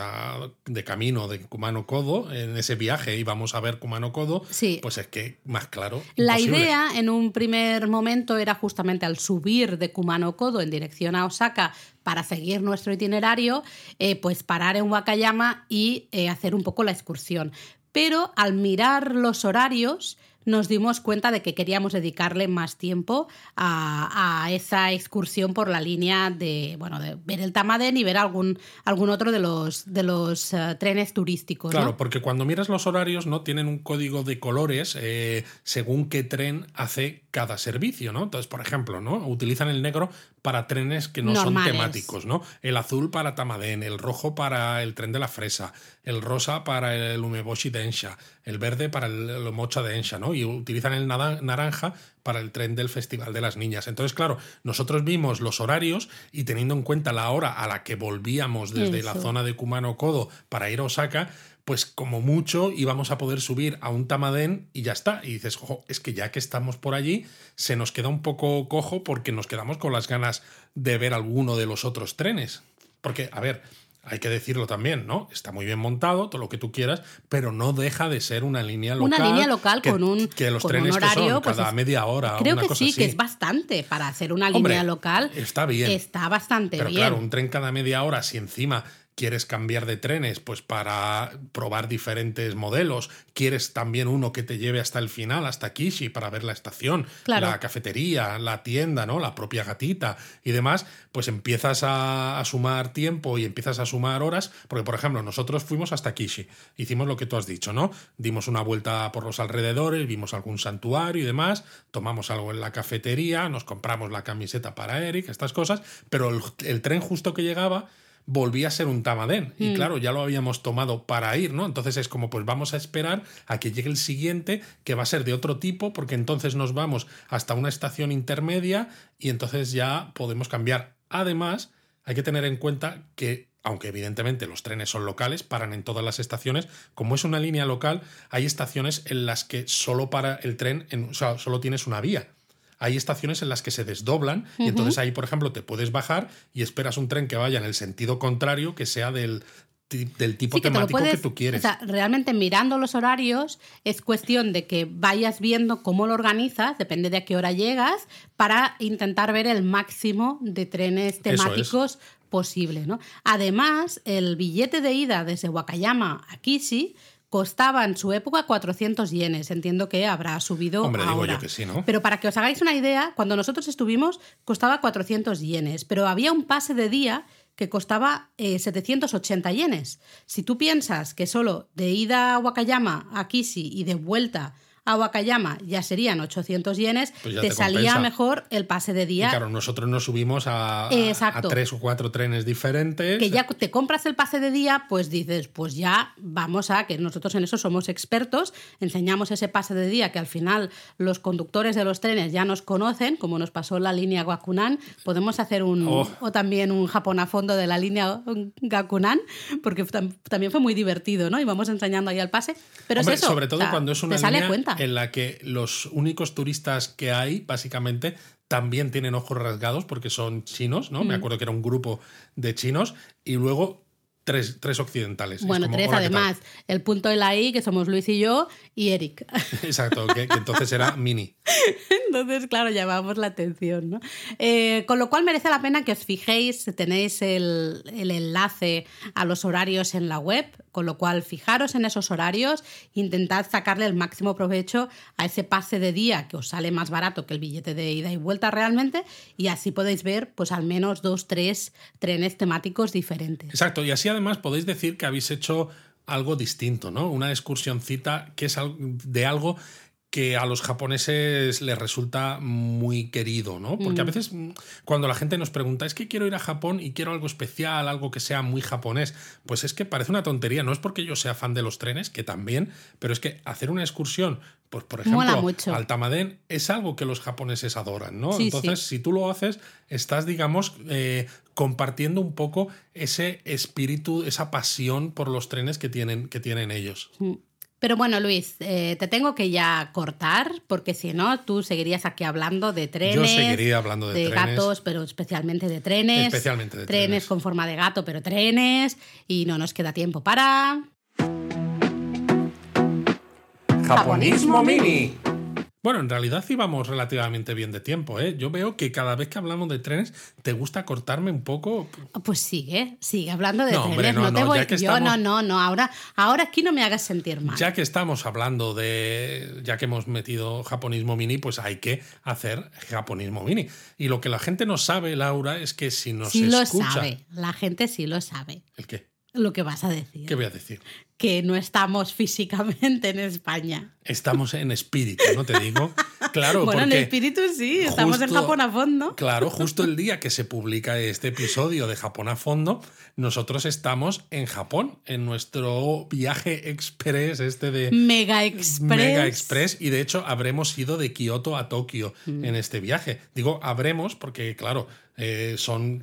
de camino de Kumano Kodo, en ese viaje íbamos a ver Kumano Kodo, sí. pues es que más claro. La idea en un primer momento era justamente al subir de Kumano Kodo en dirección a Osaka para seguir nuestro itinerario, eh, pues parar en Wakayama y eh, hacer un poco la excursión. Pero al mirar los horarios, nos dimos cuenta de que queríamos dedicarle más tiempo a, esa excursión por la línea de, bueno, de ver el Tamaden y ver algún, algún otro de los, de los eh, trenes turísticos. Claro, porque cuando miras los horarios no tienen un código de colores según qué tren hace cada servicio, ¿no? Entonces, por ejemplo, ¿no? Utilizan el negro para trenes que no son temáticos, ¿no? El azul para Tamaden, el rojo para el tren de la fresa, el rosa para el Umeboshi Densha, el verde para el, Mocha Densha, ¿no? Y utilizan el naranja para el tren del Festival de las Niñas. Entonces, claro, nosotros vimos los horarios y teniendo en cuenta la hora a la que volvíamos desde la zona de Kumano Kodo para ir a Osaka, pues como mucho íbamos a poder subir a un Tamadén y ya está. Y dices, ojo, es que ya que estamos por allí, se nos queda un poco cojo porque nos quedamos con las ganas de ver alguno de los otros trenes. Porque, a ver, hay que decirlo también, ¿no? Está muy bien montado, todo lo que tú quieras, pero no deja de ser una línea local. Una línea local con un que los trenes horario, que son cada media hora. Creo que sí, que es bastante para hacer una línea local. Está bien. Está bastante bien. Pero claro, un tren cada media hora, si encima quieres cambiar de trenes, pues para probar diferentes modelos, quieres también uno que te lleve hasta el final, hasta Kishi, para ver la estación, la cafetería, la tienda, ¿no? La propia gatita y demás, pues empiezas a, sumar tiempo y empiezas a sumar horas, porque por ejemplo, nosotros fuimos hasta Kishi, hicimos lo que tú has dicho, ¿no? Dimos una vuelta por los alrededores, vimos algún santuario y demás, tomamos algo en la cafetería, nos compramos la camiseta para Eric, estas cosas, pero el tren justo que llegaba volvía a ser un Tamadén. Y mm. claro, ya lo habíamos tomado para ir, ¿no? Entonces es como, pues vamos a esperar a que llegue el siguiente, que va a ser de otro tipo, porque entonces nos vamos hasta una estación intermedia y entonces ya podemos cambiar. Además, hay que tener en cuenta que aunque evidentemente los trenes son locales, paran en todas las estaciones, como es una línea local, hay estaciones en las que solo para el tren, en, o sea, solo tienes una vía hay estaciones en las que se desdoblan y entonces ahí, por ejemplo, te puedes bajar y esperas un tren que vaya en el sentido contrario, que sea del, del tipo temático que tú quieres. O sea, realmente mirando los horarios es cuestión de que vayas viendo cómo lo organizas, depende de a qué hora llegas, para intentar ver el máximo de trenes temáticos posible. ¿no? Además, el billete de ida desde Wakayama a Kishi costaba en su época 400 yenes. Entiendo que habrá subido Hombre, ahora. Digo yo que sí, ¿no? Pero para que os hagáis una idea, cuando nosotros estuvimos costaba 400 yenes, pero había un pase de día que costaba 780 eh, yenes. Si tú piensas que solo de ida a Wakayama, a Kishi y de vuelta a Wakayama ya serían 800 yenes, pues te, salía mejor el pase de día. claro, nosotros nos subimos a, a, tres o cuatro trenes diferentes. Que ya te compras el pase de día, pues dices, pues ya vamos a, que nosotros en eso somos expertos, enseñamos ese pase de día que al final los conductores de los trenes ya nos conocen, como nos pasó la línea Gakunan, podemos hacer un, oh. o también un Japón a fondo de la línea Gakunan, porque también fue muy divertido, ¿no? Y vamos enseñando ahí el pase. Pero es eso. Sobre todo cuando es una línea en la que los únicos turistas que hay, básicamente, también tienen ojos rasgados porque son chinos, ¿no? Me acuerdo que era un grupo de chinos y luego Tres, tres, occidentales. Bueno, tres además. El punto de la I, que somos Luis y yo, y Eric. Exacto, que, entonces era mini. entonces, claro, llamamos la atención. ¿no? Eh, con lo cual merece la pena que os fijéis, tenéis el, el, enlace a los horarios en la web, con lo cual fijaros en esos horarios, intentad sacarle el máximo provecho a ese pase de día que os sale más barato que el billete de ida y vuelta realmente, y así podéis ver pues al menos dos, tres trenes temáticos diferentes. Exacto, y así además podéis decir que habéis hecho algo distinto, ¿no? Una excursioncita que es de algo que a los japoneses les resulta muy querido, ¿no? Porque a mm. veces mm, cuando la gente nos pregunta, es que quiero ir a Japón y quiero algo especial, algo que sea muy japonés, pues es que parece una tontería, no es porque yo sea fan de los trenes, que también, pero es que hacer una excursión, pues por ejemplo, al Tamaden es algo que los japoneses adoran, ¿no? Entonces, si tú lo haces, estás, digamos, eh, compartiendo un poco ese espíritu, esa pasión por los trenes que tienen, que tienen ellos. Mm. Pero bueno, Luis, eh, te tengo que ya cortar, porque si no, tú seguirías aquí hablando de trenes. Yo seguiría hablando de, de gatos, pero especialmente de trenes. Especialmente de trenes. Trenes con forma de gato, pero trenes. Y no nos queda tiempo para. Japonismo Mini. Bueno, en realidad íbamos relativamente bien de tiempo, ¿eh? Yo veo que cada vez que hablamos de trenes, ¿te gusta cortarme un poco? Pues sigue, sigue hablando de trenes. no, te voy. Yo no, no, no. Ahora, ahora aquí no me hagas sentir mal. Ya que estamos hablando de. Ya que hemos metido japonismo mini, pues hay que hacer japonismo mini. Y lo que la gente no sabe, Laura, es que si nos sí escucha. lo sabe. La gente sí lo sabe. ¿El qué? Lo que vas a decir. ¿Qué voy a decir? Que no estamos físicamente en España. Estamos en espíritu, ¿no? Te digo. Claro, bueno, en espíritu sí, estamos en Japón a fondo. Claro, justo el día que se publica este episodio de Japón a fondo, nosotros estamos en Japón, en nuestro viaje express este de... Mega Express. Mega Express, y de hecho habremos ido de Kioto a Tokio mm. en este viaje. Digo, habremos porque, claro, eh, son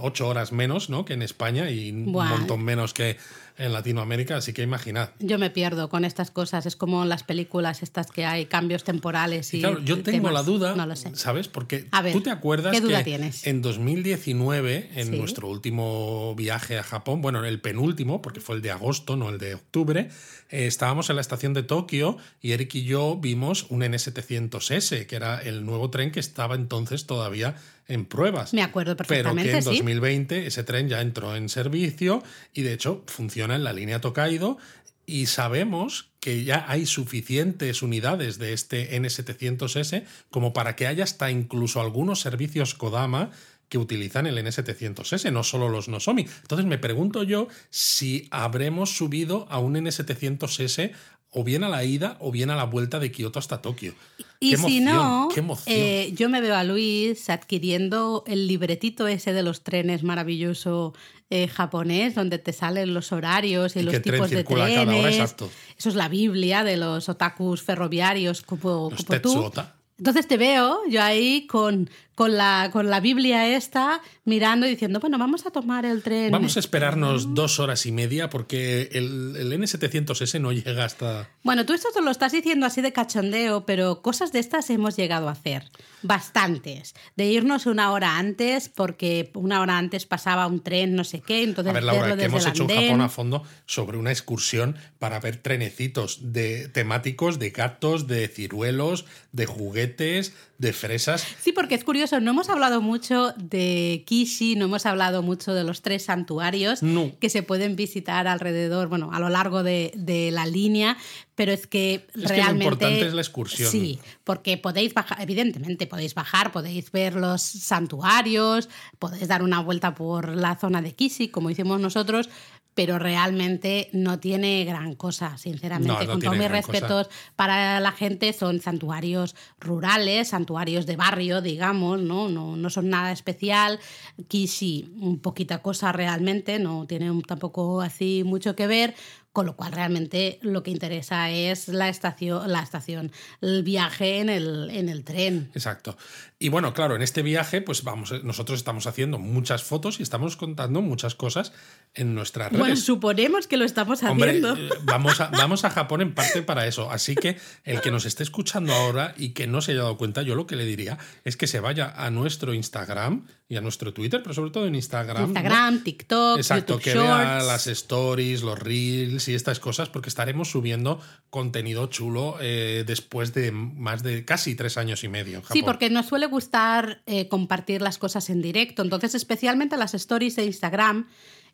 ocho horas menos ¿no? que en España y un montón menos que en Latinoamérica, así que imaginad. Yo me pierdo con estas cosas, es como las películas estas que hay cambios temporales y... claro, yo tengo la duda, ¿sabes? Porque tú te acuerdas que en 2019, en nuestro último viaje a Japón, bueno, el penúltimo, porque fue el de agosto, no el de octubre, eh, estábamos en la estación de Tokio y Eric y yo vimos un N700S, que era el nuevo tren que estaba entonces todavía en pruebas. Me acuerdo perfectamente. Pero que en 2020 ese tren ya entró en servicio y de hecho funciona en la línea Tokaido y sabemos que ya hay suficientes unidades de este N700S como para que haya hasta incluso algunos servicios Kodama que utilizan el N700S, no solo los Nozomi. Entonces me pregunto yo si habremos subido a un N700S o bien a la ida o bien a la vuelta de Kioto hasta Tokio. Y si no, eh, yo me veo a Luis adquiriendo el libretito ese de los trenes maravilloso eh, japonés, donde te salen los horarios y, los tipos de trenes. Eso es la Biblia de los otakus ferroviarios como, como tú. Entonces te veo yo ahí con, con, la, con la Biblia esta mirando y diciendo, bueno, vamos a tomar el tren. Vamos a esperarnos dos horas y media porque el, el N700S no llega hasta... Bueno, tú esto te lo estás diciendo así de cachondeo, pero cosas de estas hemos llegado a hacer. Bastantes. De irnos una hora antes porque una hora antes pasaba un tren, no sé qué. Entonces, a ver, Laura, que hemos hecho un Japón a fondo sobre una excursión para ver trenecitos de, temáticos de gatos, de ciruelos, de juguetes de fresas. Sí, porque es curioso, no hemos hablado mucho de Kishi, no hemos hablado mucho de los tres santuarios que se pueden visitar alrededor, bueno, a lo largo de, la línea, pero es que realmente... lo importante es la excursión. Sí, porque podéis bajar, evidentemente podéis bajar, podéis ver los santuarios, podéis dar una vuelta por la zona de Kishi, como hicimos nosotros, pero realmente no tiene gran cosa, sinceramente. Con todos mis respetos para la gente, son santuarios rurales, santuarios de barrio, digamos, ¿no? No, no son nada especial. Kishi, un poquita cosa realmente, no tiene tampoco así mucho que ver con lo cual realmente lo que interesa es la estación, la estación el viaje en el, en el tren. Exacto. Y bueno, claro, en este viaje, pues vamos, nosotros estamos haciendo muchas fotos y estamos contando muchas cosas en nuestras redes. Bueno, suponemos que lo estamos haciendo. Eh, vamos, a, vamos a Japón en parte para eso. Así que el que nos esté escuchando ahora y que no se haya dado cuenta, yo lo que le diría es que se vaya a nuestro Instagram y a nuestro Twitter, pero sobre todo en Instagram. Instagram, TikTok, Exacto, que vea las stories, los reels y estas cosas, porque estaremos subiendo contenido chulo eh, después de más de casi tres años y medio. Sí, porque nos suele gustar eh, compartir las cosas en directo. Entonces, especialmente las stories de Instagram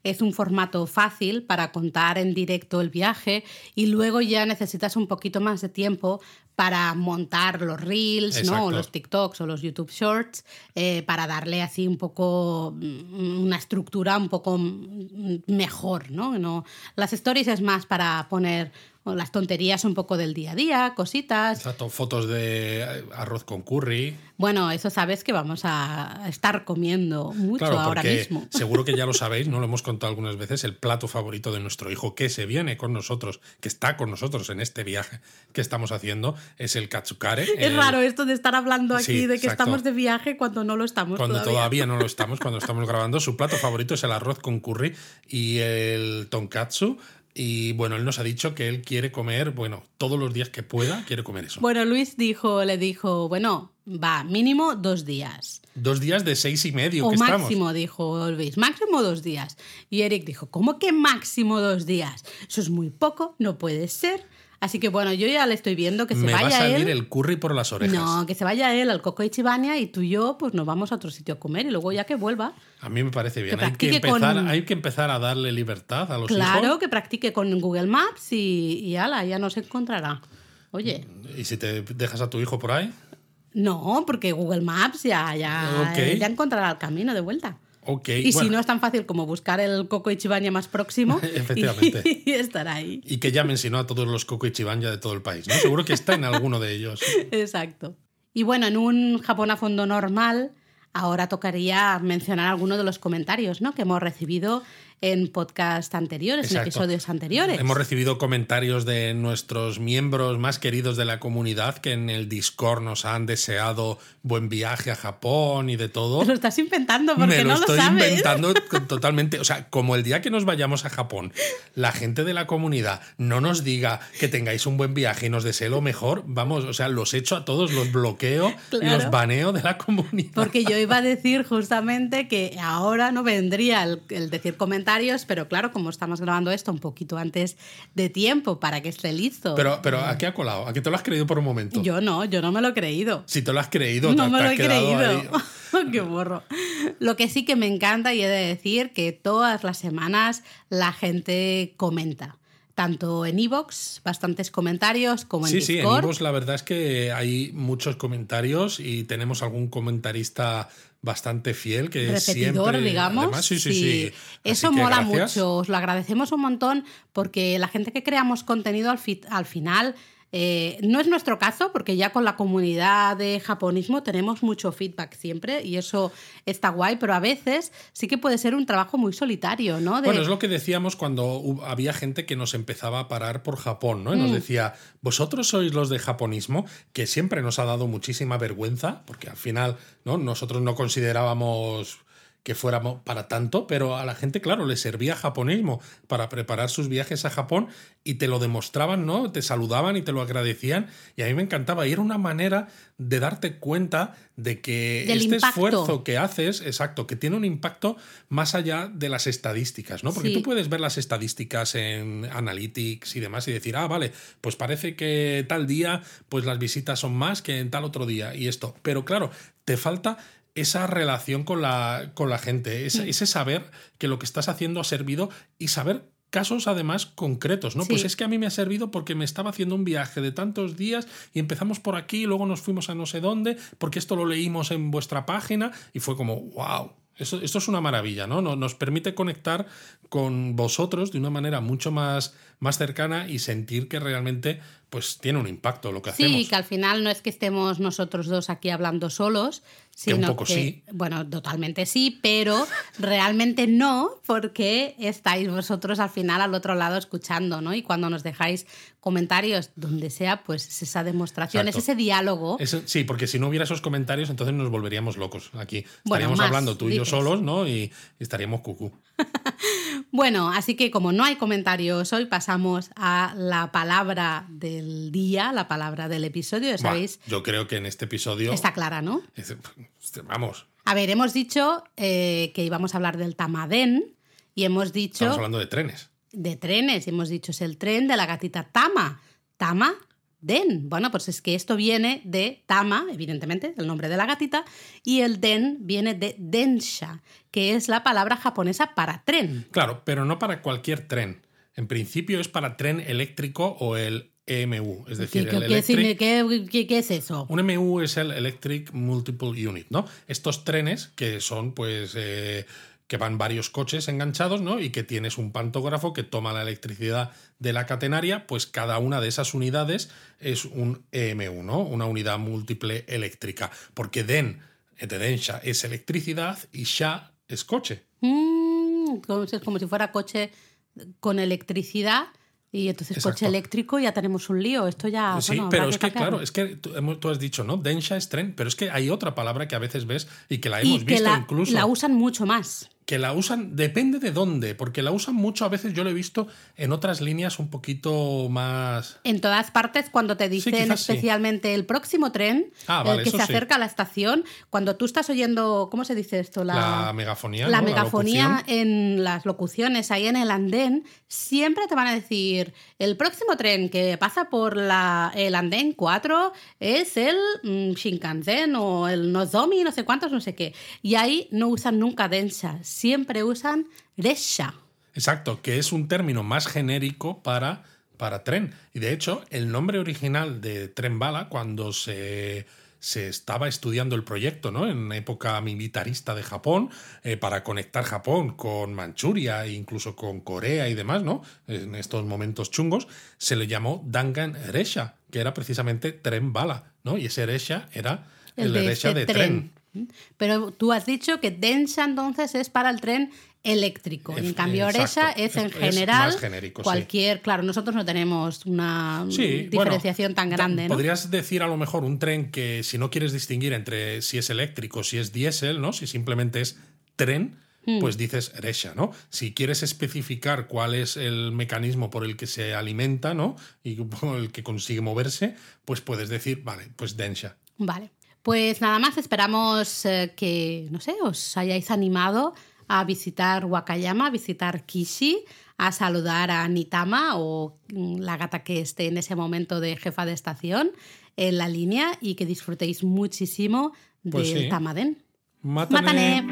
es un formato fácil para contar en directo el viaje y luego ya necesitas un poquito más de tiempo para montar los reels, ¿no? O los TikToks o los YouTube Shorts, eh, para darle así un poco mm, una estructura un poco mm, mejor, ¿no? ¿no? Las stories es más para poner las tonterías un poco del día a día, cositas. Exacto, fotos de eh, arroz con curry. Bueno, eso sabes que vamos a estar comiendo mucho ahora mismo. Seguro que ya lo sabéis, no lo hemos contado algunas veces, el plato favorito de nuestro hijo que se viene con nosotros, que está con nosotros en este viaje que estamos haciendo, es el katsukare. Es raro esto de estar hablando aquí de que estamos de viaje cuando no lo estamos. Cuando todavía. todavía no lo estamos, cuando estamos grabando. Su plato favorito es el arroz con curry y el tonkatsu y bueno, él nos ha dicho que él quiere comer, bueno, todos los días que pueda, quiere comer eso. Bueno, Luis dijo, le dijo, bueno, va, mínimo dos días. Dos días de seis y medio. O máximo, dijo Luis, máximo dos días. Y Eric dijo, ¿cómo que máximo dos días? Eso es muy poco, no puede ser. Así que bueno, yo ya le estoy viendo que se Me vaya va a salir el curry por las orejas. No, que se vaya él al Coco Ichibania y tú y yo pues nos vamos a otro sitio a comer y luego ya que vuelva. A mí me parece bien. hay, que empezar, hay que empezar a darle libertad a los claro, hijos. Claro, que practique con Google Maps y, y ala, ya nos encontrará. Oye. ¿Y si te dejas a tu hijo por ahí? No, porque Google Maps ya, ya, ya encontrará el camino de vuelta. Y si no es tan fácil como buscar el Coco Ichiban más próximo Efectivamente. Y, estar ahí. Y que llamen, si no, a todos los Coco Ichiban de todo el país. ¿no? Seguro que está en alguno de ellos. Exacto. Y bueno, en un Japón a fondo normal, ahora tocaría mencionar algunos de los comentarios ¿no? que hemos recibido en podcast anteriores, en episodios anteriores. Hemos recibido comentarios de nuestros miembros más queridos de la comunidad que en el Discord nos han deseado buen viaje a Japón y de todo. lo estás inventando porque Me lo estoy inventando totalmente. O sea, como el día que nos vayamos a Japón, la gente de la comunidad no nos diga que tengáis un buen viaje y nos desee lo mejor, vamos, o sea, los echo a todos, los bloqueo y los baneo de la comunidad. Porque yo iba a decir justamente que ahora no vendría el decir comentarios pero claro, como estamos grabando esto un poquito antes de tiempo para que esté listo. Pero, pero ¿a qué ha colado? ¿A qué te lo has creído por un momento? Yo no, yo no me lo he creído. Si te lo has creído, no me lo he creído. qué borro. Lo que sí que me encanta y he de decir que todas las semanas la gente comenta tanto en Evox, bastantes comentarios, como en sí, Discord. Sí, en Evox la verdad es que hay muchos comentarios y tenemos algún comentarista bastante fiel que Repetidor, siempre, digamos. sí, sí, sí. Eso mola mucho, os lo agradecemos un montón porque la gente que creamos contenido al, al final eh, no es nuestro caso, porque ya con la comunidad de japonismo tenemos mucho feedback siempre y eso está guay, pero a veces sí que puede ser un trabajo muy solitario, ¿no? Bueno, es lo que decíamos cuando había gente que nos empezaba a parar por Japón, ¿no? Y nos mm. decía, vosotros sois los de japonismo, que siempre nos ha dado muchísima vergüenza, porque al final, ¿no? Nosotros no considerábamos que fuéramos para tanto, pero a la gente, claro, le servía japonismo para preparar sus viajes a Japón y te lo demostraban, ¿no? Te saludaban y te lo agradecían. Y a mí me encantaba. Y era una manera de darte cuenta de que este esfuerzo que haces, exacto, que tiene un impacto más allá de las estadísticas, ¿no? Porque tú puedes ver las estadísticas en Analytics y demás y decir, ah, vale, pues parece que tal día pues las visitas son más que en tal otro día y esto, pero claro, te falta esa relación con la, con la gente, ese, ese, saber que lo que estás haciendo ha servido y saber casos además concretos, ¿no? Pues es que a mí me ha servido porque me estaba haciendo un viaje de tantos días y empezamos por aquí, y luego nos fuimos a no sé dónde, porque esto lo leímos en vuestra página y fue como, wow, esto, esto, es una maravilla, ¿no? Nos permite conectar con vosotros de una manera mucho más, más cercana y sentir que realmente pues tiene un impacto lo que hacemos. Sí, que al final no es que estemos nosotros dos aquí hablando solos, que un poco sí. Bueno, totalmente sí, pero realmente no, porque estáis vosotros al final al otro lado escuchando, ¿no? Y cuando nos dejáis comentarios donde sea, pues es esa demostración, es ese diálogo. sí, porque si no hubiera esos comentarios, entonces nos volveríamos locos aquí. Estaríamos hablando tú y yo solos, ¿no? Y, estaríamos cucú. bueno, así que como no hay comentarios hoy, pasamos a la palabra de día, la palabra del episodio, ¿sabéis? yo creo que en este episodio... Está clara, ¿no? Vamos. A ver, hemos dicho eh, que íbamos a hablar del Tamadén y hemos dicho... Estamos hablando de trenes. De trenes, y hemos dicho es el tren de la gatita Tama. Tama Den. Bueno, pues es que esto viene de Tama, evidentemente, el nombre de la gatita, y el Den viene de Densha, que es la palabra japonesa para tren. Claro, pero no para cualquier tren. En principio es para tren eléctrico o el EMU, es decir, ¿Qué, el ¿qué, es eso? Un EMU es el Electric Multiple Unit, ¿no? Estos trenes que son, pues, eh, que van varios coches enganchados, ¿no? Y que tienes un pantógrafo que toma la electricidad de la catenaria, pues cada una de esas unidades es un EMU, ¿no? Una unidad múltiple eléctrica, porque DEN, de Densha, es electricidad y SHA es coche. Mm, es como si fuera coche con electricidad y entonces coche eléctrico ya tenemos un lío. Esto ya. Sí, pero es que, claro, es que tú, has dicho, ¿no? Densha es tren, pero es que hay otra palabra que a veces ves y que la hemos visto incluso. La usan mucho más que la usan, depende de dónde, porque la usan mucho, a veces yo lo he visto en otras líneas un poquito más... En todas partes, cuando te dicen especialmente el próximo tren, ah, el que se acerca a la estación, cuando tú estás oyendo, ¿cómo se dice esto? La, megafonía. La megafonía en las locuciones, ahí en el andén, siempre te van a decir, el próximo tren que pasa por la, el andén 4 es el mm, Shinkansen o el Nozomi, no sé cuántos, no sé qué. Y ahí no usan nunca densa siempre usan resha. Exacto, que es un término más genérico para, para tren. Y de hecho, el nombre original de tren bala, cuando se, se estaba estudiando el proyecto, ¿no? En época militarista de Japón, eh, para conectar Japón con Manchuria e incluso con Corea y demás, ¿no? En estos momentos chungos, se le llamó Dangan Eresha, que era precisamente tren bala, ¿no? Y ese Eresha era el, Eresha este de tren. Pero tú has dicho que Densha entonces es para el tren eléctrico. en cambio, Oresha es en general cualquier. Claro, nosotros no tenemos una diferenciación tan grande. Podrías decir a lo mejor un tren que si no quieres distinguir entre si es eléctrico, si es diésel, ¿no? Si simplemente es tren. Hmm. Pues dices Eresha, ¿no? Si quieres especificar cuál es el mecanismo por el que se alimenta, ¿no? Y por el que consigue moverse, pues puedes decir, vale, pues Densha. Vale. Pues nada más, esperamos eh, que, no sé, os hayáis animado a visitar Wakayama, a visitar Kishi, a saludar a Nitama o mm, la gata que esté en ese momento de jefa de estación en la línea y que disfrutéis muchísimo pues del Tamaden. Mátane.